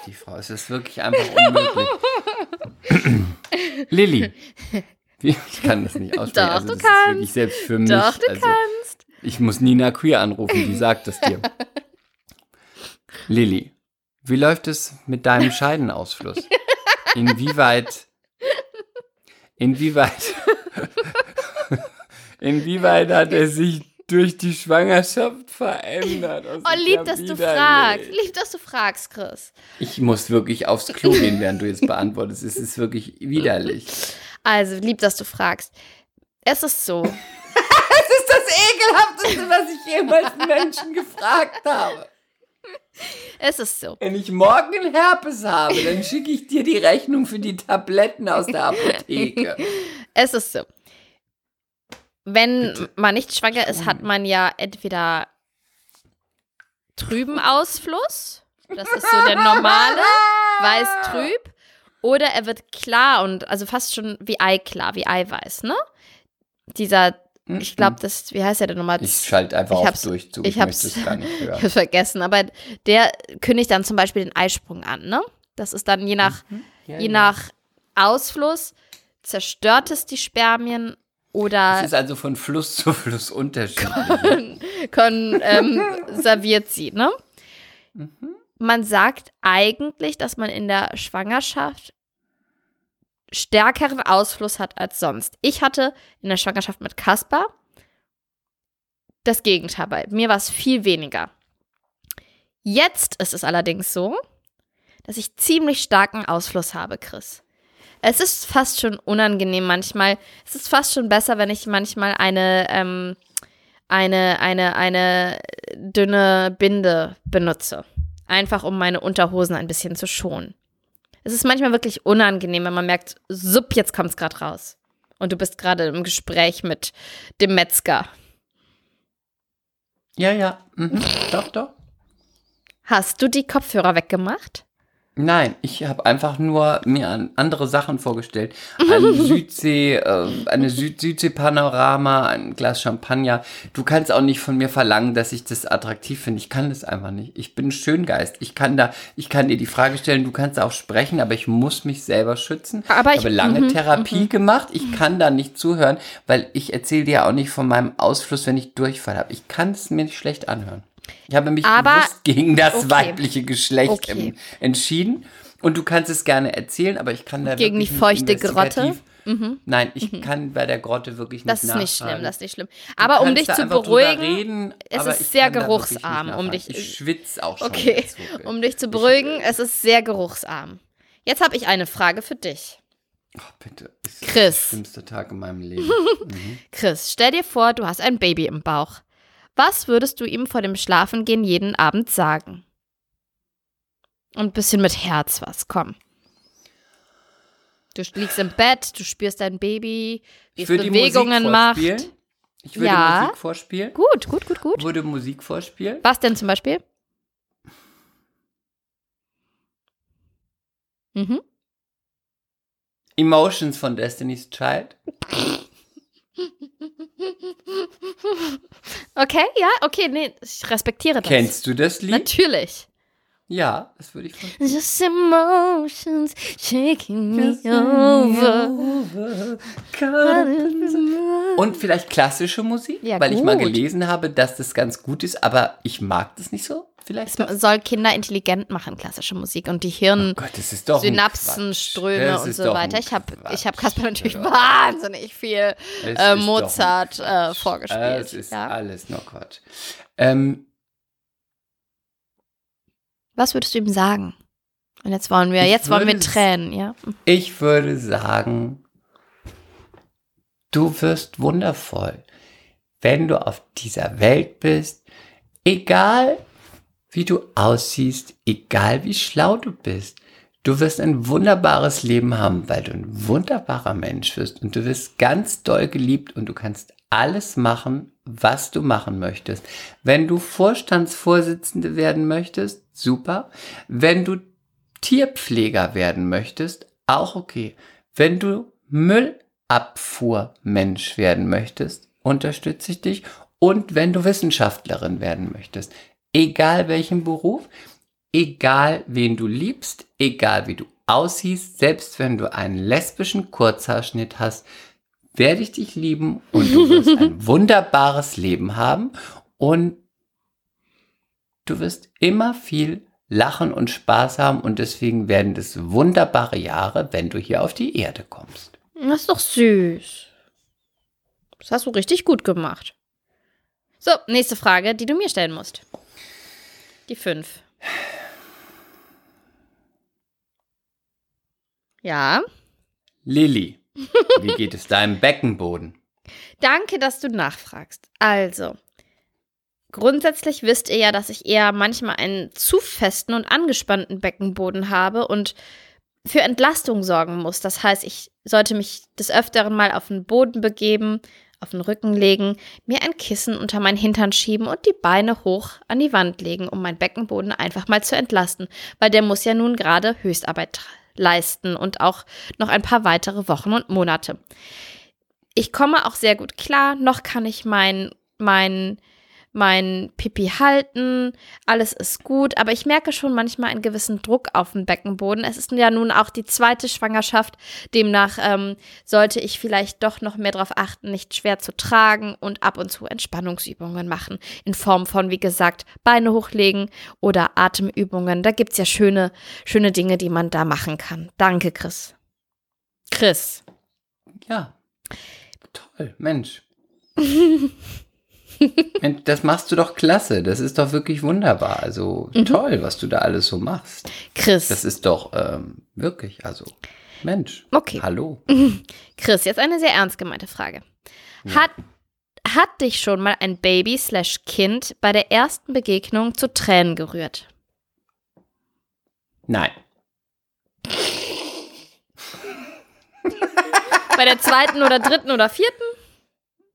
Die Frau, es ist wirklich einfach unmöglich. (clears throat) Lilly, ich kann das nicht aussprechen. Doch, also du kannst. Ist wirklich selbst für mich. Doch, du also, kannst. Ich muss Nina Queer anrufen, die sagt es dir. (laughs) Lilly, wie läuft es mit deinem Scheidenausfluss? Inwieweit, inwieweit, (laughs) inwieweit hat er sich durch die Schwangerschaft verändert? Das Oh, lieb, dass du fragst. Lieb, dass du fragst, Chris. Ich muss wirklich aufs Klo gehen, während du jetzt beantwortest. Es ist wirklich widerlich. Also, lieb, dass du fragst. Es ist so. (laughs) Das ist das Ekelhafteste, was ich jemals einen Menschen gefragt habe. Es ist so. Wenn ich morgen Herpes habe, dann schicke ich dir die Rechnung für die Tabletten aus der Apotheke. (laughs) Es ist so. Wenn man nicht schwanger ist, hat man ja entweder trüben Ausfluss. Das ist so der normale, weiß (laughs) trüb. Oder er wird klar und also fast schon wie Eiklar, wie Eiweiß, ne? Dieser, ich glaube, das, wie heißt der denn nochmal? Ich schalte einfach Ich auf hab's- Durchzug. ich Ich, hab's- möchte es gar nicht (laughs) Ich hören. hab's vergessen, aber der kündigt dann zum Beispiel den Eisprung an, ne? Das ist dann je nach, Ja, je ja. nach Ausfluss zerstört es die Spermien oder Es ist also von Fluss zu Fluss unterschiedlich. (laughs) kon, ähm, serviert sie, ne? Mhm. Man sagt eigentlich, dass man in der Schwangerschaft stärkeren Ausfluss hat als sonst. Ich hatte in der Schwangerschaft mit Kasper das Gegenteil. Bei mir war es viel weniger. Jetzt ist es allerdings so, dass ich ziemlich starken Ausfluss habe, Chris. Es ist fast schon unangenehm manchmal. Es ist fast schon besser, wenn ich manchmal eine, ähm, eine, eine, eine dünne Binde benutze. Einfach um meine Unterhosen ein bisschen zu schonen. Es ist manchmal wirklich unangenehm, wenn man merkt, supp, jetzt kommt es gerade raus. Und du bist gerade im Gespräch mit dem Metzger. ja, ja. Mhm. Doch, doch. Hast du die Kopfhörer weggemacht? Nein, ich habe einfach nur mir an andere Sachen vorgestellt. (laughs) Eine Südsee, äh, eine Süd Südsee-Panorama, ein Glas Champagner. Du kannst auch nicht von mir verlangen, dass ich das attraktiv finde. Ich kann das einfach nicht. Ich bin ein Schöngeist. Ich kann da, ich kann dir die Frage stellen, du kannst auch sprechen, aber ich muss mich selber schützen. Aber ich- habe lange mhm, Therapie gemacht. Ich kann da nicht zuhören, weil ich erzähle dir auch nicht von meinem Ausfluss, wenn ich Durchfall habe. Ich kann es mir nicht schlecht anhören. Ich habe mich Aber- bewusst gegen das okay. weibliche Geschlecht Okay. entschieden. Und du kannst es gerne erzählen, aber ich kann da Gegen die feuchte Grotte? investigativ- Nein, ich kann bei der Grotte wirklich nicht Das ist nicht schlimm, das ist nicht schlimm. Aber um dich zu beruhigen, reden, es ist sehr geruchsarm, um dich- Ich schwitze auch schon. okay, um dich zu beruhigen, es ist sehr geruchsarm. Jetzt habe ich eine Frage für dich. Oh, bitte. Ist Chris. Das schlimmste Tag in meinem Leben. (laughs) Chris, stell dir vor, du hast ein Baby im Bauch. Was würdest du ihm vor dem Schlafengehen jeden Abend sagen? Und ein bisschen mit Herz was, komm. Du liegst im Bett, du spürst dein Baby, wie es Bewegungen macht. Ich würde Ja. Musik vorspielen. Gut, gut, gut, gut. Würde Musik vorspielen. Was denn zum Beispiel? Mhm. Emotions von Destiny's Child. (laughs) Okay, ja, okay, nee, ich respektiere das. Kennst du das Lied? Natürlich. Ja, das würde ich vorspielen. Just emotions shaking me over. Und vielleicht klassische Musik, Ja, weil ich mal gut. gelesen habe, dass das ganz gut ist, aber ich mag das nicht so. Vielleicht. Es soll Kinder intelligent machen, klassische Musik und die Hirn. Oh Gott, das ist doch ein Synapsen, Quatsch. Ströme Das und so weiter. Ich habe ich hab Kasper natürlich Ja. wahnsinnig viel äh, Mozart äh, vorgespielt. Es ist ja. alles nur Quatsch. Ähm, Was würdest du ihm sagen? Und jetzt wollen wir, jetzt wollen wir Tränen, ja? ich würde sagen, du wirst wundervoll, wenn du auf dieser Welt bist, egal wie du aussiehst, egal wie schlau du bist. Du wirst ein wunderbares Leben haben, weil du ein wunderbarer Mensch wirst und du wirst ganz doll geliebt und du kannst alles machen, was du machen möchtest. Wenn du Vorstandsvorsitzende werden möchtest, super. Wenn du Tierpfleger werden möchtest, auch okay. Wenn du Müllabfuhrmensch werden möchtest, unterstütze ich dich. Und wenn du Wissenschaftlerin werden möchtest, egal welchen Beruf, egal wen du liebst, egal wie du aussiehst, selbst wenn du einen lesbischen Kurzhaarschnitt hast, werde ich dich lieben und du wirst ein (laughs) wunderbares Leben haben und du wirst immer viel lachen und Spaß haben und deswegen werden das wunderbare Jahre, wenn du hier auf die Erde kommst. Das ist doch süß. Das hast du richtig gut gemacht. So, nächste Frage, die du mir stellen musst. Die fünf. Ja, Lilly, wie geht es deinem Beckenboden? danke, dass du nachfragst. Also, grundsätzlich wisst ihr ja, dass ich eher manchmal einen zu festen und angespannten Beckenboden habe und für Entlastung sorgen muss. Das heißt, ich sollte mich des Öfteren mal auf den Boden begeben, auf den Rücken legen, mir ein Kissen unter meinen Hintern schieben und die Beine hoch an die Wand legen, um meinen Beckenboden einfach mal zu entlasten, weil der muss ja nun gerade Höchstarbeit leisten und auch noch ein paar weitere Wochen und Monate. Ich komme auch sehr gut klar, noch kann ich mein, mein, mein Pipi halten, alles ist gut, aber ich merke schon manchmal einen gewissen Druck auf dem Beckenboden. Es ist ja nun auch die zweite Schwangerschaft, demnach ähm, sollte ich vielleicht doch noch mehr darauf achten, nicht schwer zu tragen und ab und zu Entspannungsübungen machen, in Form von, wie gesagt, Beine hochlegen oder Atemübungen. Da gibt es ja schöne, schöne Dinge, die man da machen kann. Danke, Chris. Chris. Ja, toll, Mensch. (laughs) Das machst du doch klasse. Das ist doch wirklich wunderbar. Also toll, was du da alles so machst. Chris. Das ist doch ähm, wirklich, also Mensch. Okay. Hallo. Chris, jetzt eine sehr ernst gemeinte Frage. Hat, hat dich schon mal ein Baby slash Kind bei der ersten Begegnung zu Tränen gerührt? Nein. Bei der zweiten oder dritten oder vierten?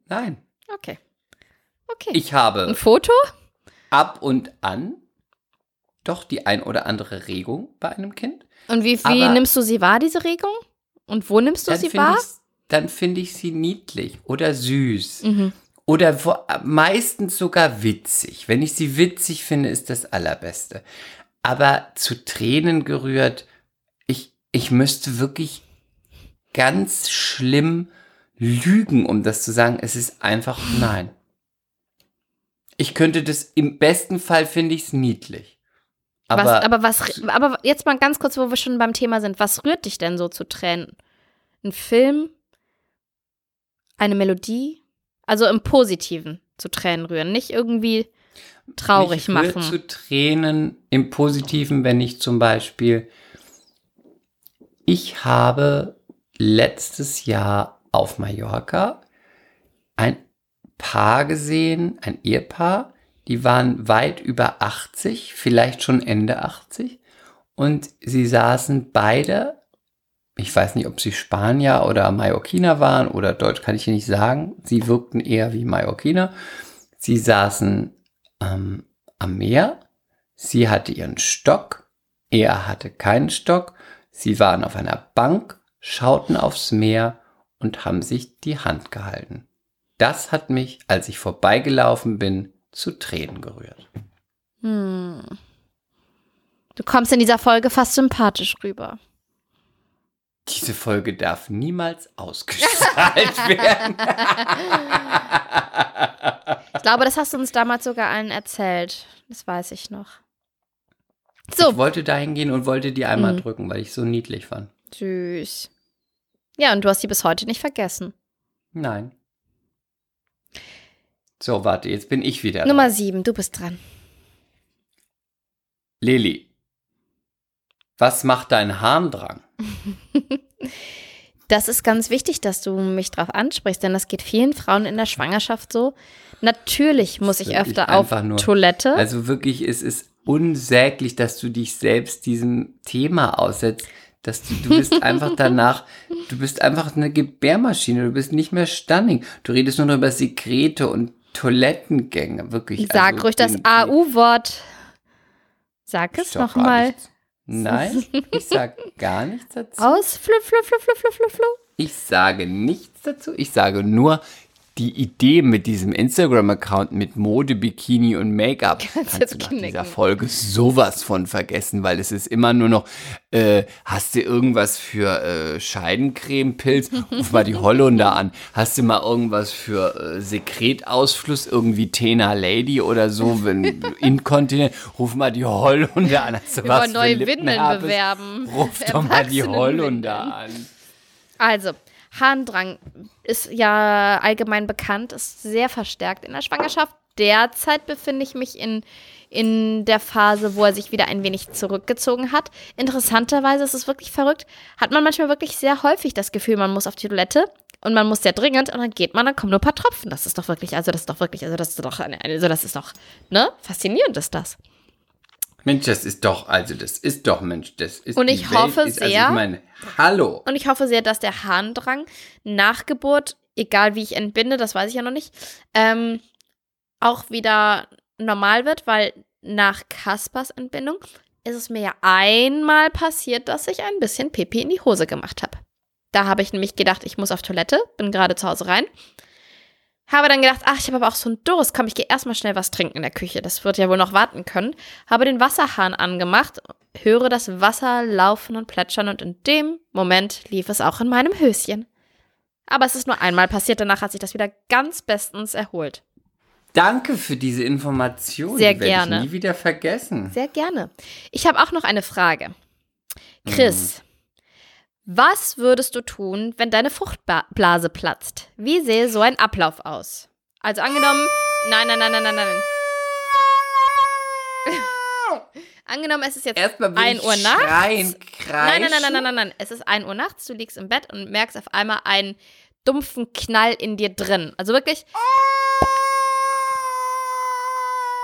Nein. Okay. Okay. Ich habe Ein Foto? ab und an doch die ein oder andere Regung bei einem Kind. Und wie, wie Aber- nimmst du sie wahr, diese Regung? Und wo nimmst du sie wahr? ich, dann finde ich sie niedlich oder süß. Mhm. Oder wo, meistens sogar witzig. Wenn ich sie witzig finde, ist das Allerbeste. Aber zu Tränen gerührt, ich, ich müsste wirklich ganz schlimm lügen, um das zu sagen. Es ist einfach nein. Ich könnte das, im besten Fall finde ich es niedlich. Aber, was, aber was, aber jetzt mal ganz kurz, wo wir schon beim Thema sind. Was rührt dich denn so zu Tränen? Ein Film? Eine Melodie? Also im Positiven zu Tränen rühren, nicht irgendwie traurig mich machen. zu Tränen im Positiven, wenn ich zum Beispiel, ich habe letztes Jahr auf Mallorca ein Paar gesehen, ein Ehepaar, die waren weit über 80, vielleicht schon Ende 80 und sie saßen beide, ich weiß nicht, ob sie Spanier oder Mallorquiner waren oder Deutsch kann ich hier nicht sagen, sie wirkten eher wie Mallorquiner. Sie saßen ähm, am Meer. Sie hatte ihren Stock. Er hatte keinen Stock. Sie waren auf einer Bank, schauten aufs Meer und haben sich die Hand gehalten. Das hat mich, als ich vorbeigelaufen bin, zu Tränen gerührt. Hm. Du kommst in dieser Folge fast sympathisch rüber. Diese Folge darf niemals ausgestrahlt (laughs) werden. Ich glaube, das hast du uns damals sogar allen erzählt. Das weiß ich noch. So, Ich wollte dahin gehen und wollte die einmal Mhm. drücken, weil ich so niedlich fand. süß. Ja, und du hast sie bis heute nicht vergessen. Nein. So, warte, jetzt bin ich wieder. Nummer dran. sieben, du bist dran. Lili, was macht dein Harndrang? (laughs) Das ist ganz wichtig, dass du mich drauf ansprichst, denn das geht vielen Frauen in der Schwangerschaft so. Natürlich muss ich öfter auf nur- Toilette. Also wirklich, es ist unsäglich, dass du dich selbst diesem Thema aussetzt. Dass du, du bist einfach danach, du bist einfach eine Gebärmaschine, du bist nicht mehr stunning. Du redest nur noch über Sekrete und Toilettengänge, wirklich. Sag also ruhig das AU-Wort. Sag es nochmal. Nein, ich sag gar nichts dazu. (laughs) Aus, flu, flu, flu, flu, flu, flu, flu. Ich sage nichts dazu. Ich sage nur, die Idee mit diesem Instagram-Account mit Mode, Bikini und Make-up kannst jetzt du nach knicken. dieser Folge sowas von vergessen, weil es ist immer nur noch, äh, hast du irgendwas für äh, Scheidencreme-Pilz? Ruf mal die Hollunder an. Hast du mal irgendwas für äh, Sekretausfluss, irgendwie Tena Lady oder so, wenn (laughs) Inkontinent? Ruf mal die Hollunder an. Hast du Wir was neue Windeln bewerben. Ruf (laughs) doch mal die. Hollunder an. Also, Harndrang ist ja allgemein bekannt, ist sehr verstärkt in der Schwangerschaft. Derzeit befinde ich mich in, in der Phase, wo er sich wieder ein wenig zurückgezogen hat. Interessanterweise ist es wirklich verrückt, hat man manchmal wirklich sehr häufig das Gefühl, man muss auf die Toilette und man muss sehr dringend und dann geht man, dann kommen nur ein paar Tropfen. Das ist doch wirklich, also das ist doch wirklich, also das ist doch, also das ist doch, ne? Faszinierend ist das. Mensch, das ist doch, also das ist doch, Mensch, das ist Und ich hoffe ist, Also sehr- ich meine, hallo. Und ich hoffe sehr, dass der Harndrang nach Geburt, egal wie ich entbinde, das weiß ich ja noch nicht, ähm, auch wieder normal wird, weil nach Kaspers Entbindung ist es mir ja einmal passiert, dass ich ein bisschen Pipi in die Hose gemacht habe. Da habe ich nämlich gedacht, ich muss auf Toilette, bin gerade zu Hause rein. Habe dann gedacht, ach, ich habe aber auch so einen Durst, komm, ich gehe erstmal schnell was trinken in der Küche. Das wird ja wohl noch warten können. Habe den Wasserhahn angemacht, höre das Wasser laufen und plätschern und in dem Moment lief es auch in meinem Höschen. Aber es ist nur einmal passiert, danach hat sich das wieder ganz bestens erholt. Danke für diese Information. Sehr die gerne. Ich nie wieder vergessen. Sehr gerne. Ich habe auch noch eine Frage. Chris, was würdest du tun, wenn deine Fruchtblase platzt? Wie sähe so ein Ablauf aus? Also angenommen, nein, nein, nein, nein, nein, nein. (laughs) angenommen, es ist jetzt Erstmal will 1 ich Uhr nachts. schreien. Nein, nein, nein, nein, nein, nein, nein. Es ist 1 Uhr nachts, du liegst im Bett und merkst auf einmal einen dumpfen Knall in dir drin. Also wirklich.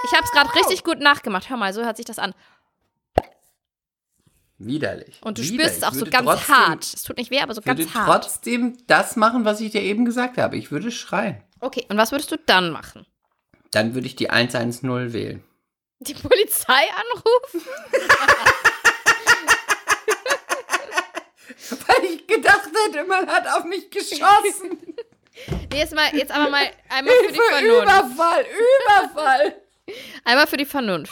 Ich habe es gerade richtig gut nachgemacht. Hör mal, so hört sich das an. Widerlich. Und du Widerlich. spürst es auch Ich so würde ganz trotzdem, hart. Es tut nicht weh, aber so Ich würde ganz hart. trotzdem das machen, was ich dir eben gesagt habe. Ich würde schreien. Okay, und was würdest du dann machen? Dann würde ich die 110 wählen. Die Polizei anrufen? (laughs) Weil ich gedacht hätte, man hat auf mich geschossen. (laughs) Nee, jetzt, mal, jetzt aber mal einmal für die Vernunft. Überfall, Überfall. (laughs) Einmal für die Vernunft.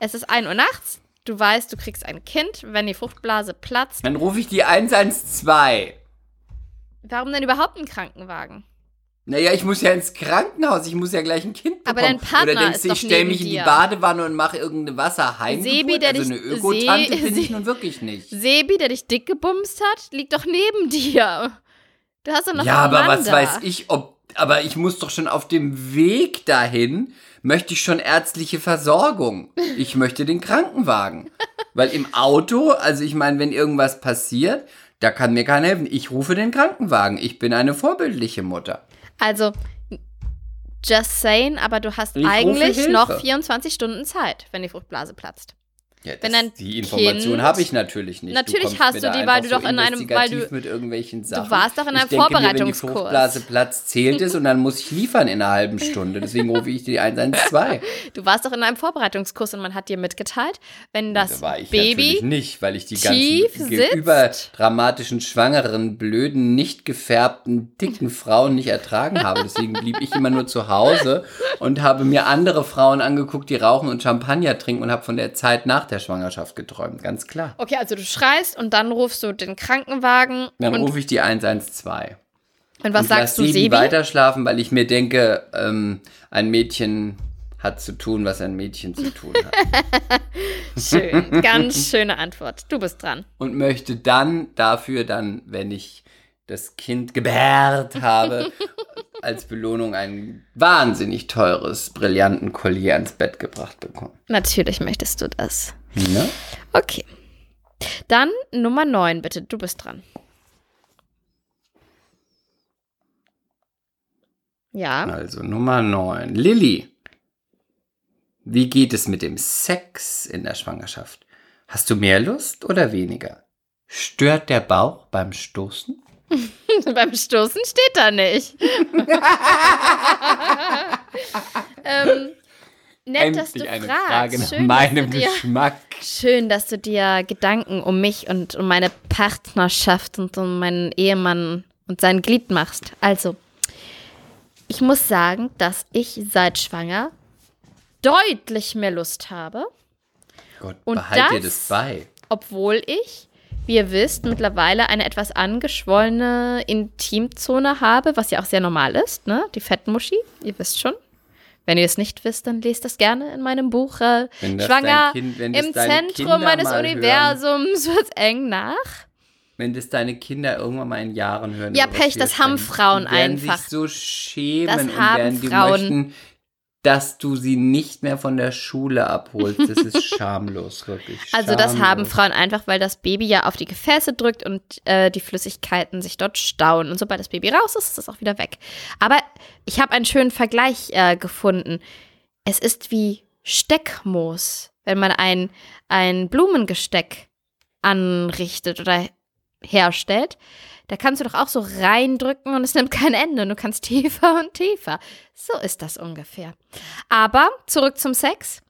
Es ist 1 Uhr nachts. Du weißt, du kriegst ein Kind, wenn die Fruchtblase platzt. Dann rufe ich die 112. Warum denn überhaupt einen Krankenwagen? Naja, ich muss ja ins Krankenhaus, ich muss ja gleich ein Kind bekommen. Aber dein Partner Oder denkst du, ich stelle mich in die. Badewanne und mache irgendeine Wasserheimgeburt? Sebi, der also dich- eine Ökotante Se- bin ich nun wirklich nicht. Sebi, der dich dick gebumst hat, liegt doch neben dir. Du hast doch noch Ja, aber was weiß ich, ob. Aber ich muss doch schon auf dem Weg dahin, möchte ich schon ärztliche Versorgung. Ich möchte den Krankenwagen. Weil im Auto, also ich meine, wenn irgendwas passiert, da kann mir keiner helfen. Ich rufe den Krankenwagen. Ich bin eine vorbildliche Mutter. Also, just saying, aber du hast Ich eigentlich noch 24 Stunden Zeit, wenn die Fruchtblase platzt. Ja, Wenn das, dein die Information habe ich natürlich nicht. Natürlich kommst hast du die, weil du so doch in einem- weil du- mit irgendwelchen Sachen. warst doch in einem ich denke Mir, wenn die Vorbereitungskurs. Fruchtblase platzt, zählt es und dann muss ich liefern in einer halben Stunde. Deswegen rufe ich die 112. (laughs) Du warst doch in einem Vorbereitungskurs und man hat dir mitgeteilt, wenn das Da war ich Baby natürlich nicht, weil ich die ganzen überdramatischen, schwangeren, blöden, nicht gefärbten, dicken Frauen nicht ertragen habe. Deswegen blieb ich immer nur zu Hause und habe mir andere Frauen angeguckt, die rauchen und Champagner trinken und habe von der Zeit nach der Schwangerschaft geträumt. Ganz klar. Okay, also du schreist und dann rufst du den Krankenwagen Dann rufe ich die 112. und was und sagst du, Sebi Sebi? weiter schlafen, weil ich mir denke, ähm, ein Mädchen hat zu tun, was ein Mädchen zu tun hat. (laughs) Schön, ganz schöne Antwort. Du bist dran. und möchte dann dafür dann, wenn ich das Kind gebärt habe, (laughs) als Belohnung ein wahnsinnig teures, brillanten Collier ans Bett gebracht bekommen. Natürlich möchtest du das. Ne? Okay. Dann Nummer 9, bitte. Du bist dran. Ja. Also Nummer 9. Lilly. Wie geht es mit dem Sex in der Schwangerschaft? Hast du mehr Lust oder weniger? Stört der Bauch beim Stoßen? (laughs) Beim Stoßen steht da nicht. (laughs) (laughs) ähm, nett, dass du fragst. Schön, dass du dir, Geschmack. schön, dass du dir Gedanken um mich und um meine Partnerschaft und um meinen Ehemann und sein Glied machst. Also, ich muss sagen, dass ich seit schwanger deutlich mehr Lust habe, Gott, Und behalt dir das- das bei. obwohl ich, wie ihr wisst, mittlerweile eine etwas angeschwollene Intimzone habe, was ja auch sehr normal ist, ne? Die Fettmuschi, ihr wisst schon. Wenn ihr es nicht wisst, dann lest das gerne in meinem Buch äh, Schwanger Kind- im Zentrum meines Universums (laughs) wird eng nach. Wenn das deine Kinder irgendwann mal in Jahren hören. Ja, Pech, das haben Frauen die werden einfach. Sich so schämen Das und haben werden die Frauen. möchten, dass du sie nicht mehr von der Schule abholst. Das ist (laughs) schamlos, wirklich. Also das haben schamlos. Frauen einfach, weil das Baby ja auf die Gefäße drückt und äh, die Flüssigkeiten sich dort stauen. Und sobald das Baby raus ist, ist es auch wieder weg. Aber ich habe einen schönen Vergleich äh, gefunden. Es ist wie Steckmoos, wenn man ein, ein Blumengesteck anrichtet oder herstellt. Da kannst du doch auch so reindrücken und es nimmt kein Ende. Du kannst tiefer und tiefer. So ist das ungefähr. Aber zurück zum Sex.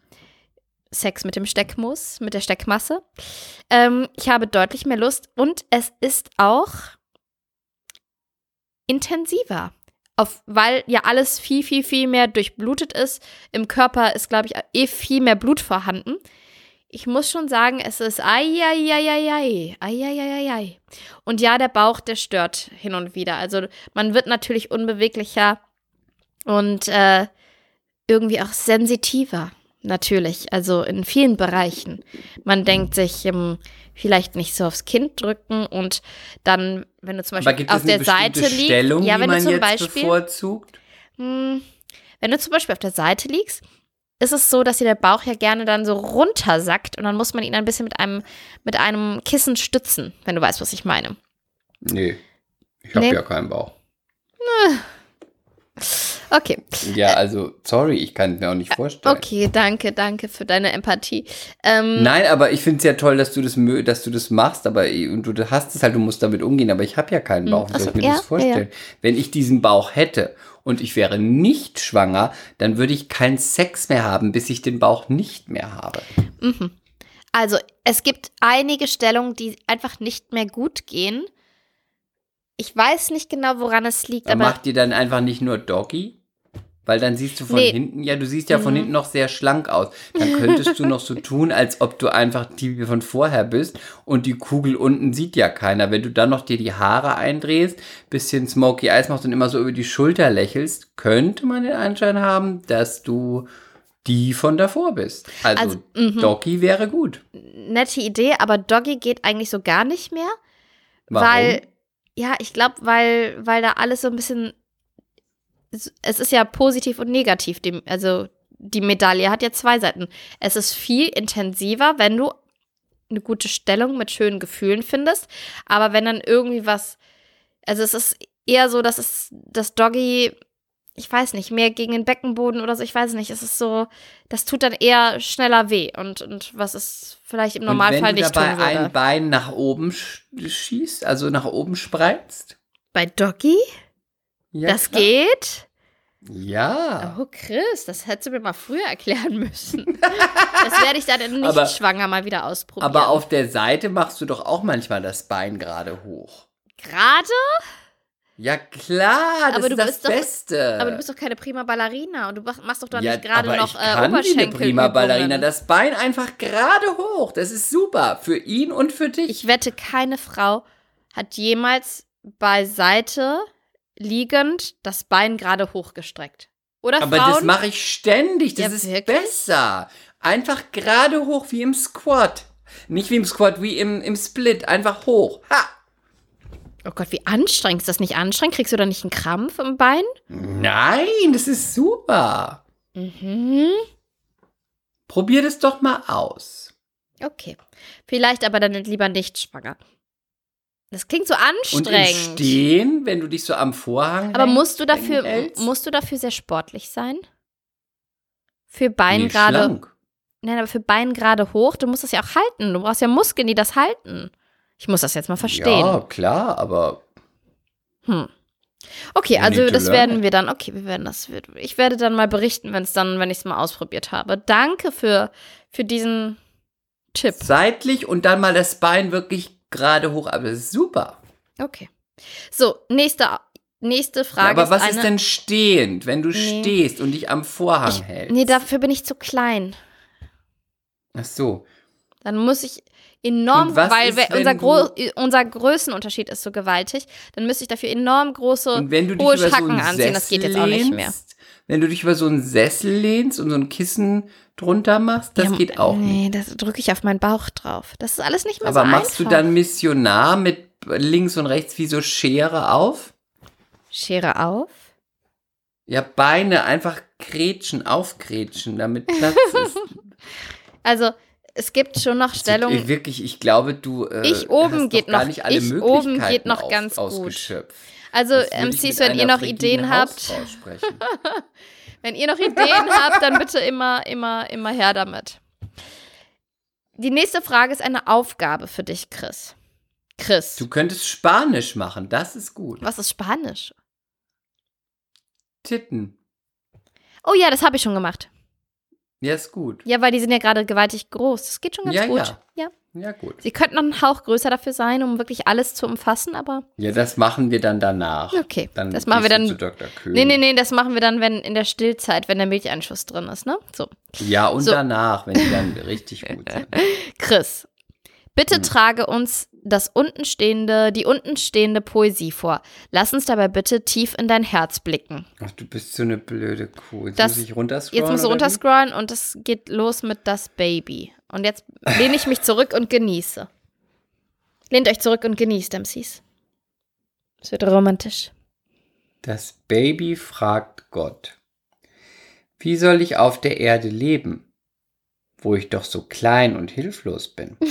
Sex mit dem Steckmus, mit der Steckmasse. Ähm, ich habe deutlich mehr Lust und es ist auch intensiver. Auf, weil ja alles viel, viel, viel mehr durchblutet ist. Im Körper ist, glaube ich, eh viel mehr Blut vorhanden. Ich muss schon sagen, es ist ai, ai. Und ja, der Bauch, der stört hin und wieder. Also man wird natürlich unbeweglicher und äh, irgendwie auch sensitiver. Natürlich, also in vielen Bereichen. Man denkt sich, ähm, vielleicht nicht so aufs Kind drücken und dann, wenn du zum Beispiel auf der Seite liegst, Stellung, ja, wenn du zum Beispiel, bevorzugt? mh, wenn du zum Beispiel auf der Seite liegst, ist es so, dass dir der Bauch ja gerne dann so runtersackt und dann muss man ihn ein bisschen mit einem, mit einem Kissen stützen, wenn du weißt, was ich meine. Nee, ich habe Nee. ja keinen Bauch. Okay. Ja, also, sorry, ich kann es mir auch nicht vorstellen. Okay, danke, danke für deine Empathie. Ähm, Nein, aber ich finde es ja toll, dass du das dass du das machst, aber und du hast es halt, du musst damit umgehen, aber ich habe ja keinen Bauch, wie soll so, ich mir ja, das vorstellen? ja, Wenn ich diesen Bauch hätte und ich wäre nicht schwanger, dann würde ich keinen Sex mehr haben, bis ich den Bauch nicht mehr habe. Also, es gibt einige Stellungen, die einfach nicht mehr gut gehen. Ich weiß nicht genau, woran es liegt, Dann aber macht ihr dann einfach nicht nur Doggy? Weil dann siehst du von Nee. Mhm. hinten, ja, du siehst ja von hinten noch sehr schlank aus. Dann könntest du noch so tun, als ob du einfach die von vorher bist und die Kugel unten sieht ja keiner. Wenn du dann noch dir die Haare eindrehst, bisschen Smoky Eyes machst und immer so über die Schulter lächelst, könnte man den Anschein haben, dass du die von davor bist. Also, Also, mhm. Doggy wäre gut. nette Idee, aber Doggy geht eigentlich so gar nicht mehr. Warum? Weil, ja, ich glaube, weil, weil da alles so ein bisschen. Es ist ja positiv und negativ. Die, also die Medaille hat ja zwei Seiten. Es ist viel intensiver, wenn du eine gute Stellung mit schönen Gefühlen findest. Aber wenn dann irgendwie was. Also es ist eher so, dass es das Doggy, ich weiß nicht, mehr gegen den Beckenboden oder so, ich weiß nicht. Es ist so, das tut dann eher schneller weh. Und, und was es vielleicht im Normalfall und wenn du nicht dabei tun würde. ein Bein nach oben sch schießt, also nach oben spreizt? Bei Doggy? Ja, das klar. geht? Ja. Oh, Chris, das hättest du mir mal früher erklären müssen. das werde ich dann in nicht Aber- schwanger mal wieder ausprobieren. Aber auf der Seite machst du doch auch manchmal das Bein gerade hoch. Gerade? Ja, klar, das Aber du ist das bist doch- Beste. Aber du bist doch keine prima Ballerina und du mach- machst doch dann ja, nicht gerade noch ich äh, kann eine Oberschenkel. prima Ballerina. Das Bein einfach gerade hoch. Das ist super. Für ihn und für dich. Ich wette, keine Frau hat jemals beiseite liegend das Bein gerade hochgestreckt. Oder aber Frauen? das mache ich ständig. Das Ja, ist wirklich? besser. Einfach gerade hoch wie im Squat. Nicht wie im Squat, wie im, im Split. Einfach hoch. Ha! oh Gott, wie anstrengend. Ist das nicht anstrengend? Kriegst du da nicht einen Krampf im Bein? Nein, das ist super. Mhm. Probier das doch mal aus. Okay. Vielleicht aber dann lieber nicht schwanger. Das klingt so Und im anstrengend. Stehen, wenn du dich so am Vorhang aber hängst, musst du dafür musst du dafür sehr sportlich sein? Für Bein Nee, gerade. schlank. Nein, aber für Bein gerade hoch, du musst das ja auch halten. Du brauchst ja Muskeln, die das halten. Ich muss das jetzt mal verstehen. Ja, klar, aber Hm. Okay, also das werden wir dann, okay, wir werden das, ich werde dann mal berichten, wenn es dann, wenn ich es mal ausprobiert habe. Danke für, für diesen Tipp. seitlich und dann mal das Bein wirklich gerade hoch. Aber das ist super. Okay. So, nächste, nächste Ja, Frage aber was ist ist eine, denn stehend, wenn du Nee. stehst und dich am Vorhang ich, hältst? Nee, dafür bin ich zu klein. Ach so. Dann muss ich enorm, weil ist, unser, Gro unser Größenunterschied ist so gewaltig, dann müsste ich dafür enorm große, hohe so Schacken einen anziehen. Das geht jetzt auch nicht mehr. Wenn du dich über so einen Sessel lehnst und so ein Kissen drunter machst, das Ja, geht auch nicht. Nee, das drücke ich auf meinen Bauch drauf. Das ist alles nicht mehr Aber so machst du einfach. dann Missionar mit links und rechts wie so Schere auf? Schere auf? Ja, Beine einfach kretschen, aufkretschen, damit Platz (laughs) ist. Also, es gibt schon noch Stellungen. Ich, wirklich, ich glaube, du äh, Ich oben geht noch- nicht alle ich oben geht noch ganz gut. Also, MCs, mit wenn ihr noch Ideen habt, (laughs) wenn ihr noch Ideen habt, dann bitte immer, immer, immer her damit. Die nächste Frage ist eine Aufgabe für dich, Chris. Chris, Du könntest Spanisch machen, das ist gut. was ist Spanisch? Titten. Oh ja, das habe ich schon gemacht. Ja, ist gut. Ja, weil die sind ja gerade gewaltig groß. Das geht schon ganz Ja, gut. ja. ja. Ja, gut. Sie könnten noch einen Hauch größer dafür sein, um wirklich alles zu umfassen, aber Ja, das machen wir dann danach. okay. Dann das machen wir dann. Zu Dr. Köhn. Nee, nee, nee, das machen wir dann, wenn in der Stillzeit, wenn der Milcheinschuss drin ist, ne? So. Ja, und So. danach, wenn die dann richtig gut sind. (laughs) Chris, bitte Hm. trage uns das untenstehende, die untenstehende Poesie vor. Lass uns dabei bitte tief in dein Herz blicken. Ach, du bist so eine blöde Kuh. Jetzt Das- muss ich runterscrollen. Jetzt musst du oder wie? runterscrollen und es geht los mit das Baby. Und jetzt lehne ich mich zurück und genieße. Lehnt euch zurück und genießt, MCs. Es wird romantisch. Das Baby fragt Gott, wie soll ich auf der Erde leben, wo ich doch so klein und hilflos bin? (laughs)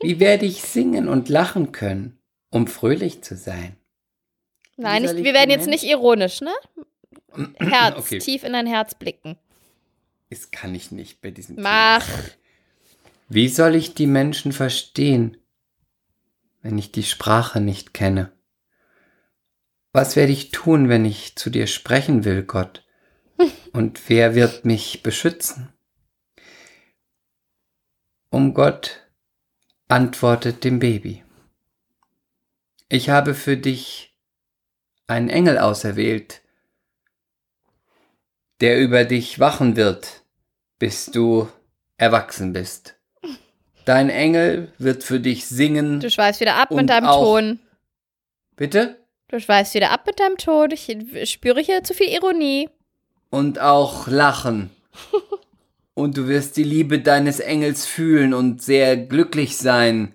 Wie werde ich singen und lachen können, um fröhlich zu sein? Nein, ich, wir werden jetzt nicht ironisch, ne? (clears throat) Herz, Okay. tief in dein Herz blicken. Das kann ich nicht bei diesem Mach. Thema. Wie soll ich die Menschen verstehen, wenn ich die Sprache nicht kenne? Was werde ich tun, wenn ich zu dir sprechen will, Gott? (laughs) Und wer wird mich beschützen? Um Gott antwortet dem Baby. Ich habe für dich einen Engel auserwählt, der über dich wachen wird, bis du erwachsen bist. Dein Engel wird für dich singen. Du schweifst wieder ab mit deinem Ton. Bitte? Du schweifst wieder ab mit deinem Ton. Ich spüre hier zu viel Ironie. Und auch lachen. (laughs) Und du wirst die Liebe deines Engels fühlen und sehr glücklich sein.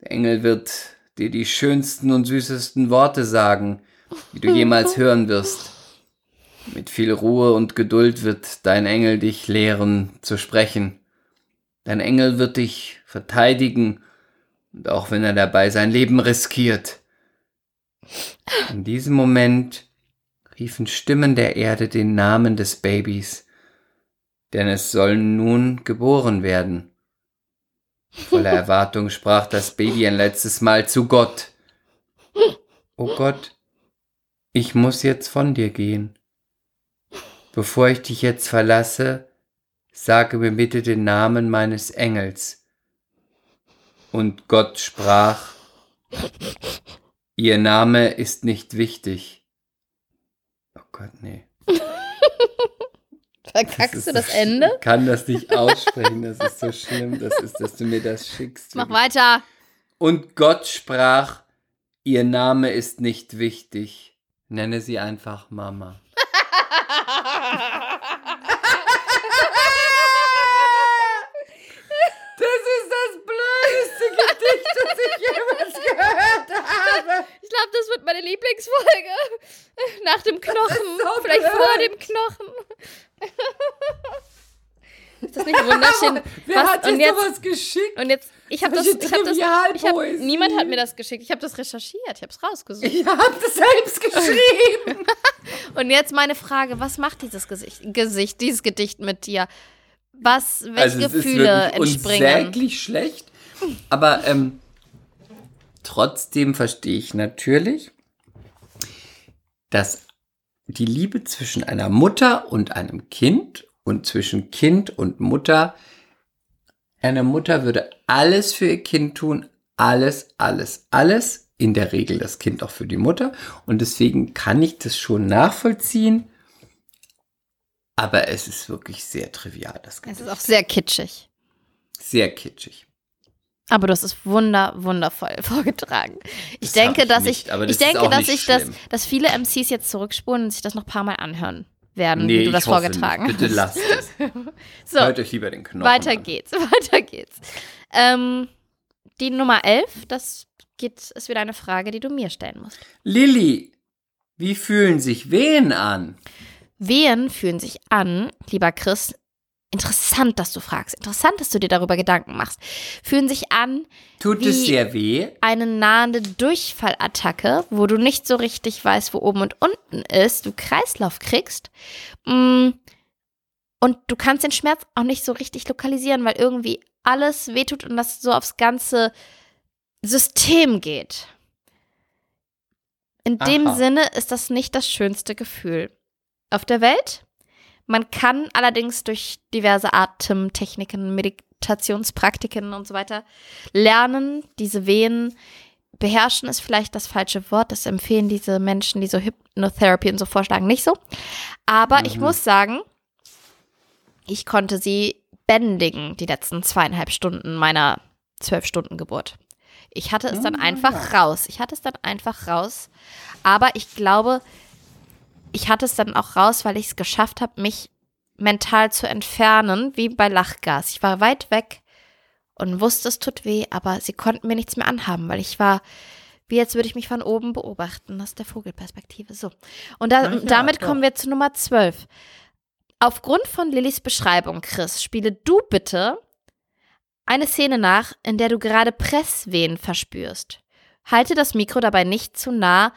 Der Engel wird dir die schönsten und süßesten Worte sagen, die du jemals (laughs) hören wirst. Mit viel Ruhe und Geduld wird dein Engel dich lehren zu sprechen. Dein Engel wird dich verteidigen, und auch wenn er dabei sein Leben riskiert. In diesem Moment riefen Stimmen der Erde den Namen des Babys, denn es soll nun geboren werden. Voller (laughs) Erwartung sprach das Baby ein letztes Mal zu Gott. O Gott, ich muss jetzt von dir gehen. Bevor ich dich jetzt verlasse, sage mir bitte den Namen meines Engels. Und Gott sprach, Ihr Name ist nicht wichtig. Oh Gott, nee. (laughs) Verkackst du das ist- Ende? Ich kann das nicht aussprechen, das ist so schlimm, das ist, dass du mir das schickst. Mach weiter. Und Gott sprach, ihr Name ist nicht wichtig. Nenne sie einfach Mama. Das ist das blödeste Gedicht, das ich jemals gehört habe. Ich glaube, das wird meine Lieblingsfolge. Nach dem Knochen. so Vielleicht blöd. vor dem Knochen. (laughs) Ist das nicht wunderschön? (laughs) Wer Was? hat dir jetzt, sowas geschickt? und jetzt, ich habe das, ich habe das, ich hab, niemand hat mir das geschickt. Ich habe das recherchiert, ich habe es rausgesucht. Ich habe das selbst (laughs) geschrieben. Und jetzt meine Frage, was macht dieses Gesicht, Gesicht dieses Gedicht mit dir? Was, welche also es Gefühle ist wirklich entspringen? unsäglich schlecht. Aber ähm, trotzdem verstehe ich natürlich, dass die Liebe zwischen einer Mutter und einem Kind und zwischen Kind und Mutter, eine Mutter würde alles für ihr Kind tun, alles, alles, alles. In der Regel das Kind auch für die Mutter. Und deswegen kann ich das schon nachvollziehen. Aber es ist wirklich sehr trivial, das Es Ganze. ist auch sehr kitschig. Sehr kitschig. Aber du hast es wunder, wundervoll (laughs) vorgetragen. Ich Das denke, ich dass nicht, ich, ich das ist denke, dass ich das, dass viele MCs jetzt zurückspulen und sich das noch ein paar Mal anhören werden, Nee, wie du das ich vorgetragen nicht. Bitte hast. lasst es. (laughs) So, Hört euch lieber den Knochen weiter an. geht's, (laughs) weiter geht's. Ähm, die Nummer 11, das geht, ist wieder eine Frage, die du mir stellen musst. Lilly, wie fühlen sich Wehen an? Wehen fühlen sich an, lieber Chris, interessant, dass du fragst, interessant, dass du dir darüber Gedanken machst, fühlen sich an Tut Wie- es sehr weh? eine nahende Durchfallattacke, wo du nicht so richtig weißt, wo oben und unten ist, du Kreislauf kriegst. Mm, Und du kannst den Schmerz auch nicht so richtig lokalisieren, weil irgendwie alles wehtut und das so aufs ganze System geht. In dem Aha. Sinne ist das nicht das schönste Gefühl auf der Welt. Man kann allerdings durch diverse Atemtechniken, Meditationspraktiken und so weiter lernen, diese Wehen beherrschen ist vielleicht das falsche Wort. Das empfehlen diese Menschen, die so Hypnotherapy und so vorschlagen, nicht so. Aber ich Mhm. muss sagen, ich konnte sie bändigen, die letzten zweieinhalb Stunden meiner zwölf Stunden Geburt. Ich hatte es dann Ah. einfach raus. Ich hatte es dann einfach raus. Aber ich glaube, ich hatte es dann auch raus, weil ich es geschafft habe, mich mental zu entfernen, wie bei Lachgas. Ich war weit weg und wusste, es tut weh, aber sie konnten mir nichts mehr anhaben, weil ich war, wie als würde ich mich von oben beobachten, aus der Vogelperspektive. So. Und da, ja, damit doch. kommen wir zu Nummer 12. Aufgrund von Lillys Beschreibung, Chris, spiele du bitte eine Szene nach, in der du gerade Presswehen verspürst. Halte das Mikro dabei nicht zu nah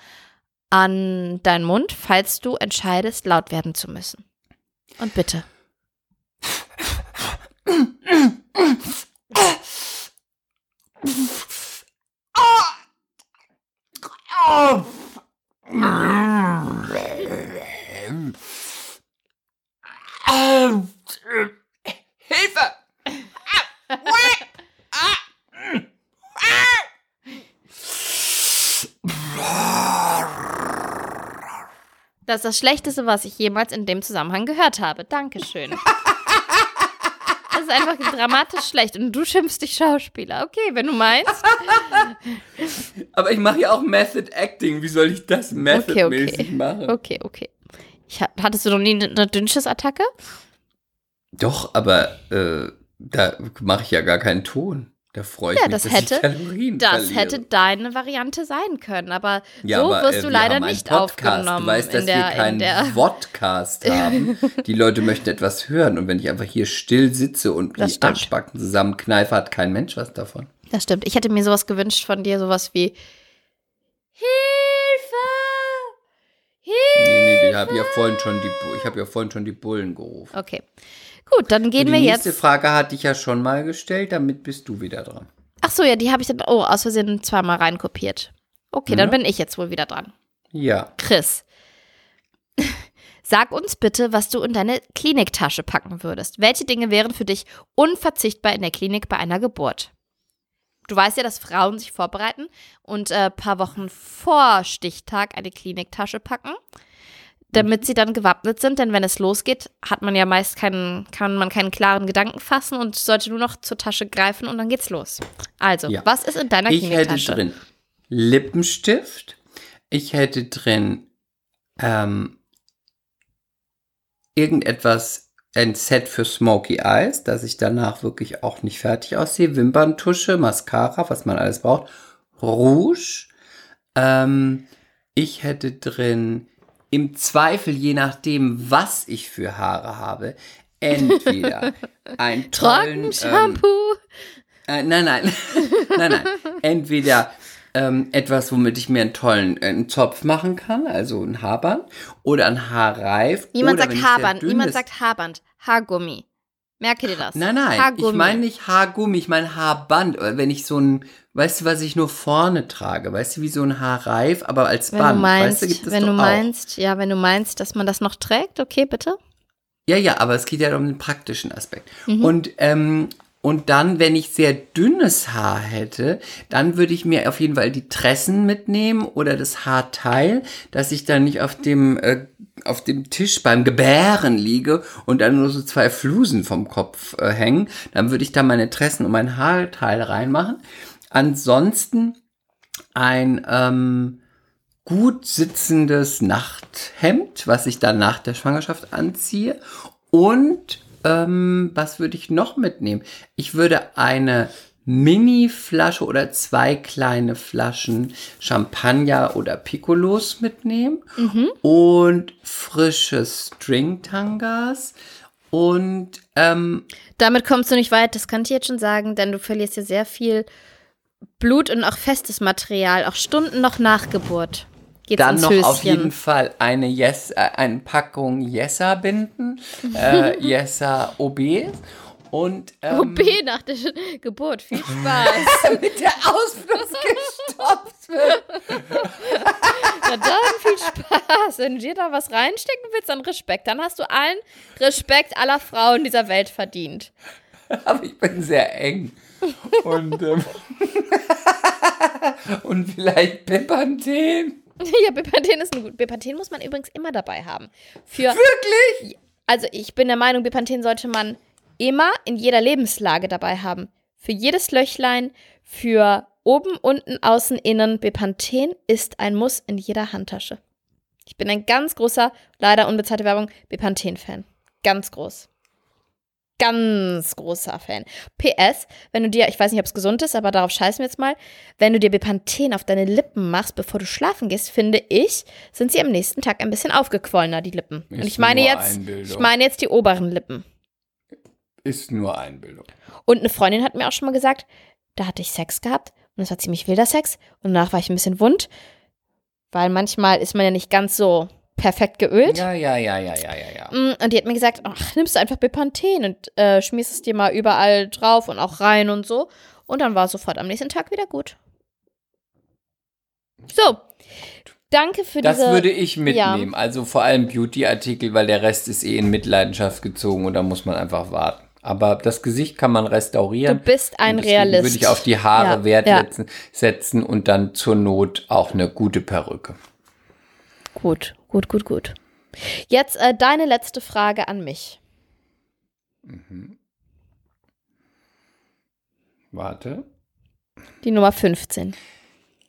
an deinen Mund, falls du entscheidest, laut werden zu müssen. Und bitte. (sniffs) (sniffs) Das ist das Schlechteste, was ich jemals in dem Zusammenhang gehört habe. Dankeschön. (laughs) Das ist einfach dramatisch schlecht. Und du schimpfst dich Schauspieler. Okay, wenn du meinst. (laughs) Aber ich mache ja auch Method Acting. Wie soll ich das Okay, methodmäßig okay. machen? Okay, okay. Ich, ha- hattest du noch nie eine Dünnschiss-Attacke? Doch, aber äh, da mache ich ja gar keinen Ton. Da freue ich Ja, mich, das hätte- Kalorien Das verliere. hätte deine Variante sein können, aber Ja, so aber, wirst äh, du wir leider nicht Podcast. aufgenommen. Du weißt, dass in der, wir keinen in der, (laughs) Podcast haben. Die Leute möchten etwas hören. Und wenn ich einfach hier still sitze und Das die. Arschbacken zusammenkneife, hat kein Mensch was davon. Das stimmt. Ich hätte mir sowas gewünscht von dir, sowas wie Hilfe! Hilfe! Nee, nee, ich habe ja vorhin schon die, Bu- ich habe ja vorhin schon die Bullen gerufen. Okay. Gut, dann gehen die wir nächste jetzt. Frage hatte ich ja schon mal gestellt, damit bist du wieder dran. Ach so, ja, die habe ich dann oh, aus Versehen zweimal reinkopiert. Okay, dann Ja. bin ich jetzt wohl wieder dran. Ja. Chris, (laughs) sag uns bitte, was du in deine Kliniktasche packen würdest. Welche Dinge wären für dich unverzichtbar in der Klinik bei einer Geburt? Du weißt ja, dass Frauen sich vorbereiten und ein äh, paar Wochen vor Stichtag eine Kliniktasche packen, damit sie dann gewappnet sind. Denn wenn es losgeht, hat man ja meist keinen, kann man keinen klaren Gedanken fassen und sollte nur noch zur Tasche greifen und dann geht's los. Also, Ja. was ist in deiner Ich hätte Kliniktasche? drin Lippenstift. Ich hätte drin ähm, irgendetwas, ein Set für Smoky Eyes, dass ich danach wirklich auch nicht fertig aussehe. Wimperntusche, Mascara, was man alles braucht. Rouge. Ähm, ich hätte drin im Zweifel, je nachdem, was ich für Haare habe, entweder (laughs) ein tollen, ähm, Trockenshampoo. äh, nein, nein, (laughs) nein, nein. Entweder ähm, etwas, womit ich mir einen tollen äh, einen Zopf machen kann, also ein Haarband, oder ein Haarreif. Wenn sagt Haarband, niemand dünnes- sagt Haarband. Haargummi. Merke dir das. Nein, nein, Haargummi. ich meine nicht Haargummi, ich meine Haarband. Wenn ich so ein, weißt du, was ich nur vorne trage, weißt du, wie so ein Haarreif, aber als wenn Band. du meinst, weißt du, gibt es wenn du auch. meinst, ja, wenn du meinst, dass man das noch trägt, okay, bitte. Ja, ja, aber es geht ja um den praktischen Aspekt. Mhm. Und, ähm, und dann, wenn ich sehr dünnes Haar hätte, dann würde ich mir auf jeden Fall die Tressen mitnehmen oder das Haarteil, dass ich dann nicht auf dem, äh, auf dem Tisch beim Gebären liege und dann nur so zwei Flusen vom Kopf äh, hängen. Dann würde ich da meine Tressen und mein Haarteil reinmachen. Ansonsten ein ähm, gut sitzendes Nachthemd, was ich dann nach der Schwangerschaft anziehe. Und ähm, was würde ich noch mitnehmen? Ich würde eine Mini-Flasche oder zwei kleine Flaschen Champagner oder Piccolos mitnehmen und frische Stringtangas und ähm, Damit kommst du nicht weit, das kann ich jetzt schon sagen, denn du verlierst ja sehr viel Blut und auch festes Material, auch Stunden noch nach Geburt. Geht's Dann noch Höschen. auf jeden Fall eine, yes, äh, eine Packung Jessa-Binden, äh, (laughs) Jessa OB und ähm, OB nach der Geburt. Viel Spaß. (laughs) mit der Ausfluss gestopft wird. (laughs) Na dann viel Spaß. Wenn du dir da was reinstecken willst, dann Respekt. Dann hast du allen Respekt aller Frauen dieser Welt verdient. Aber ich bin sehr eng. Und, ähm, und vielleicht Pepanthen. (laughs) Ja, Bepanthen ist ein gut. Bepanthen muss man übrigens immer dabei haben. Für, Wirklich? also ich bin der Meinung, Bepanthen sollte man immer in jeder Lebenslage dabei haben. Für jedes Löchlein, für oben, unten, außen, innen. Bepanthen ist ein Muss in jeder Handtasche. Ich bin ein ganz großer, leider unbezahlte Werbung, Bepanthen-Fan. Ganz groß. Ganz großer Fan. PS, wenn du dir, ich weiß nicht, ob es gesund ist, aber darauf scheißen wir jetzt mal, wenn du dir Bepanthen auf deine Lippen machst, bevor du schlafen gehst, finde ich, sind sie am nächsten Tag ein bisschen aufgequollener, die Lippen. Und Ist ich meine jetzt, ich meine jetzt die oberen Lippen. Ist nur Einbildung. Und eine Freundin hat mir auch schon mal gesagt, da hatte ich Sex gehabt und es war ziemlich wilder Sex und danach war ich ein bisschen wund. Weil manchmal ist man ja nicht ganz so perfekt geölt. Ja, ja, ja, ja, ja, ja, ja. Mm, Und die hat mir gesagt, ach, nimmst du einfach Bepanthen und äh, schmierst es dir mal überall drauf und auch rein und so. Und dann war sofort am nächsten Tag wieder gut. So, danke für Das diese... würde ich mitnehmen. Also vor allem Beauty-Artikel, weil der Rest ist eh in Mitleidenschaft gezogen und da muss man einfach warten. Aber das Gesicht kann man du restaurieren. bist ein Realist. Würde ich auf die Haare Ja, Wert ja. setzen, setzen und dann zur Not auch eine gute Perücke. Gut, gut, gut, gut. Jetzt äh, deine letzte Frage an mich. Warte. Die Nummer 15.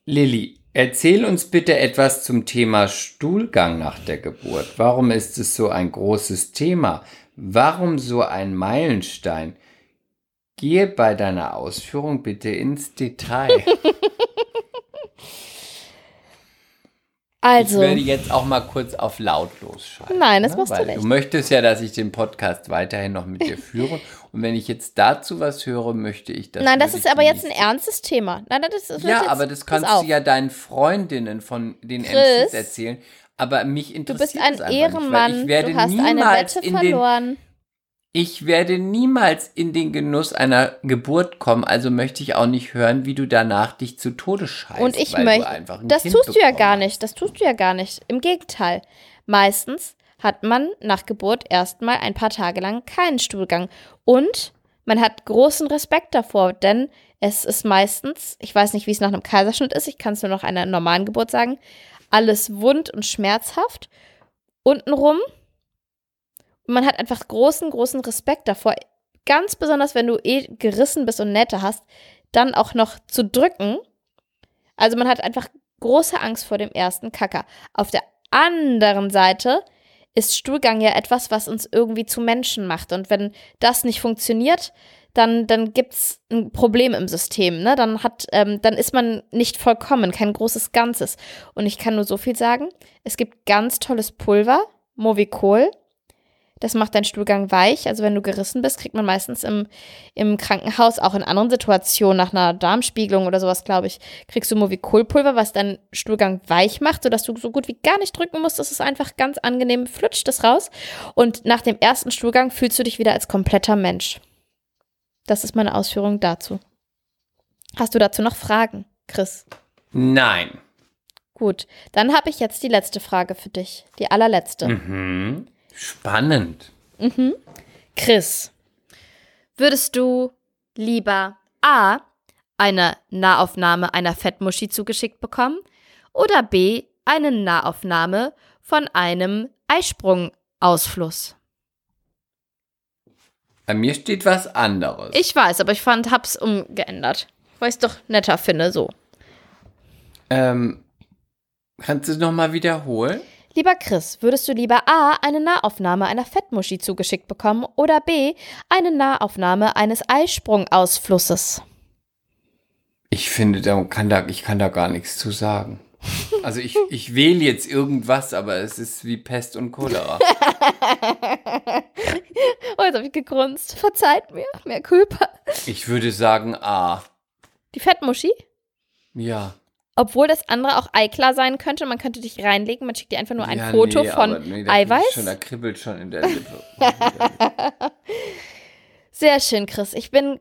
Lilly, erzähl uns bitte etwas zum Thema Stuhlgang nach der Geburt. Warum ist es so ein großes Thema? Warum so ein Meilenstein? Gehe bei deiner Ausführung bitte ins Detail. (laughs) Also, Ich werde jetzt auch mal kurz auf lautlos schalten. Nein, das ne? machst du nicht. Du möchtest ja, dass ich den Podcast weiterhin noch mit dir führe. Und wenn ich jetzt dazu was höre, möchte ich das. nein, das ist aber jetzt ein ernstes Thema. Nein, das ist Ja, aber das kannst du ja deinen Freundinnen von den Chris, MCs erzählen. Aber mich Du interessiert bist ein Ehrenmann, nicht, ich werde du hast eine Wette in den verloren. Ich werde niemals in den Genuss einer Geburt kommen, also möchte ich auch nicht hören, wie du danach dich zu Tode scheißt. Und ich möchte, das kind tust du ja gar nicht, das tust du ja gar nicht. Im Gegenteil. Meistens hat man nach Geburt erstmal ein paar Tage lang keinen Stuhlgang. Und man hat großen Respekt davor, denn es ist meistens, ich weiß nicht, wie es nach einem Kaiserschnitt ist, ich kann es nur nach einer normalen Geburt sagen, alles wund und schmerzhaft. Untenrum. Man hat einfach großen, großen Respekt davor. Ganz besonders, wenn du eh gerissen bist und Nähte hast, dann auch noch zu drücken. Also man hat einfach große Angst vor dem ersten Kacker. Auf der anderen Seite ist Stuhlgang ja etwas, was uns irgendwie zu Menschen macht. Und wenn das nicht funktioniert, dann, dann gibt es ein Problem im System. Ne? Dann, hat, ähm, dann ist man nicht vollkommen, kein großes Ganzes. Und ich kann nur so viel sagen. Es gibt ganz tolles Pulver, Movicol. Das macht deinen Stuhlgang weich. Also wenn du gerissen bist, kriegt man meistens im, im Krankenhaus, auch in anderen Situationen, nach einer Darmspiegelung oder sowas, glaube ich, kriegst du Movicolpulver, was deinen Stuhlgang weich macht, sodass du so gut wie gar nicht drücken musst. Das ist einfach ganz angenehm, flutscht es raus. Und nach dem ersten Stuhlgang fühlst du dich wieder als kompletter Mensch. Das ist meine Ausführung dazu. Hast du dazu noch Fragen, Chris? Nein. Gut, dann habe ich jetzt die letzte Frage für dich. Die allerletzte. Mhm. Spannend. Chris, würdest du lieber A. eine Nahaufnahme einer Fettmuschi zugeschickt bekommen oder B. eine Nahaufnahme von einem Eisprungausfluss? Bei mir steht was anderes. Ich weiß, aber ich fand, hab's umgeändert. Weil ich es doch netter finde, so. ähm, kannst du es nochmal wiederholen? Lieber Chris, würdest du lieber A. eine Nahaufnahme einer Fettmuschi zugeschickt bekommen oder B. eine Nahaufnahme eines Eisprungausflusses? Ich finde, da kann da, ich kann da gar nichts zu sagen. Also ich, (laughs) ich wähle jetzt irgendwas, aber es ist wie Pest und Cholera. (laughs) Oh, jetzt habe ich gegrunzt. Verzeiht mir, mehr Culpa. Ich würde sagen A. Die Fettmuschi? Ja. Obwohl das andere auch eiklar sein könnte. Man könnte dich reinlegen, man schickt dir einfach nur ein ja, Foto nee, von nee, Eiweiß. Schon, da kribbelt schon in der Lippe. (laughs) Sehr schön, Chris. Ich bin,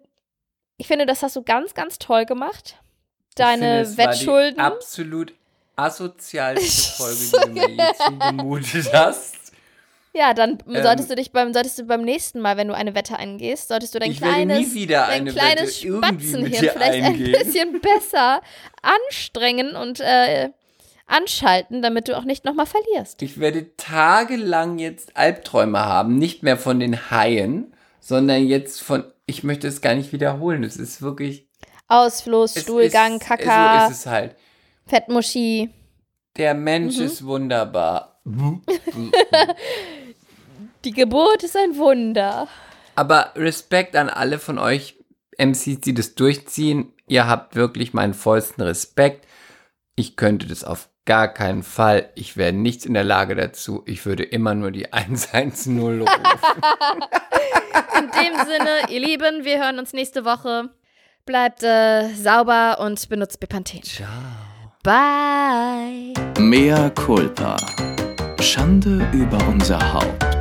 ich finde, das hast du ganz, ganz toll gemacht. Deine finde, Wettschulden. Die absolut asozialste (laughs) Folge, die du mir je zugemutet hast. Ja, dann Ähm, solltest du dich beim, solltest du beim nächsten Mal, wenn du eine Wette eingehst, solltest du dein Ich kleines, dein eine kleines Spatzenhirn vielleicht eingehen. ein bisschen (laughs) besser anstrengen und äh, anschalten, damit du auch nicht nochmal verlierst. Ich werde tagelang jetzt Albträume haben, nicht mehr von den Haien, sondern jetzt von, ich möchte es gar nicht wiederholen. Es ist wirklich. Ausfluss, Es Stuhlgang, ist, Kaka, So ist es halt. Fettmuschi. Der Mensch Mhm. ist wunderbar. (laughs) (laughs) Die Geburt ist ein Wunder. Aber Respekt an alle von euch MCs, die das durchziehen. Ihr habt wirklich meinen vollsten Respekt. Ich könnte das auf gar keinen Fall. Ich wäre nicht in der Lage dazu. Ich würde immer nur die (laughs) 110 rufen. (laughs) In dem Sinne, ihr Lieben, wir hören uns nächste Woche. Bleibt äh, sauber und benutzt Bepanthen. Ciao. Bye. Mea culpa. Schande über unser Haupt.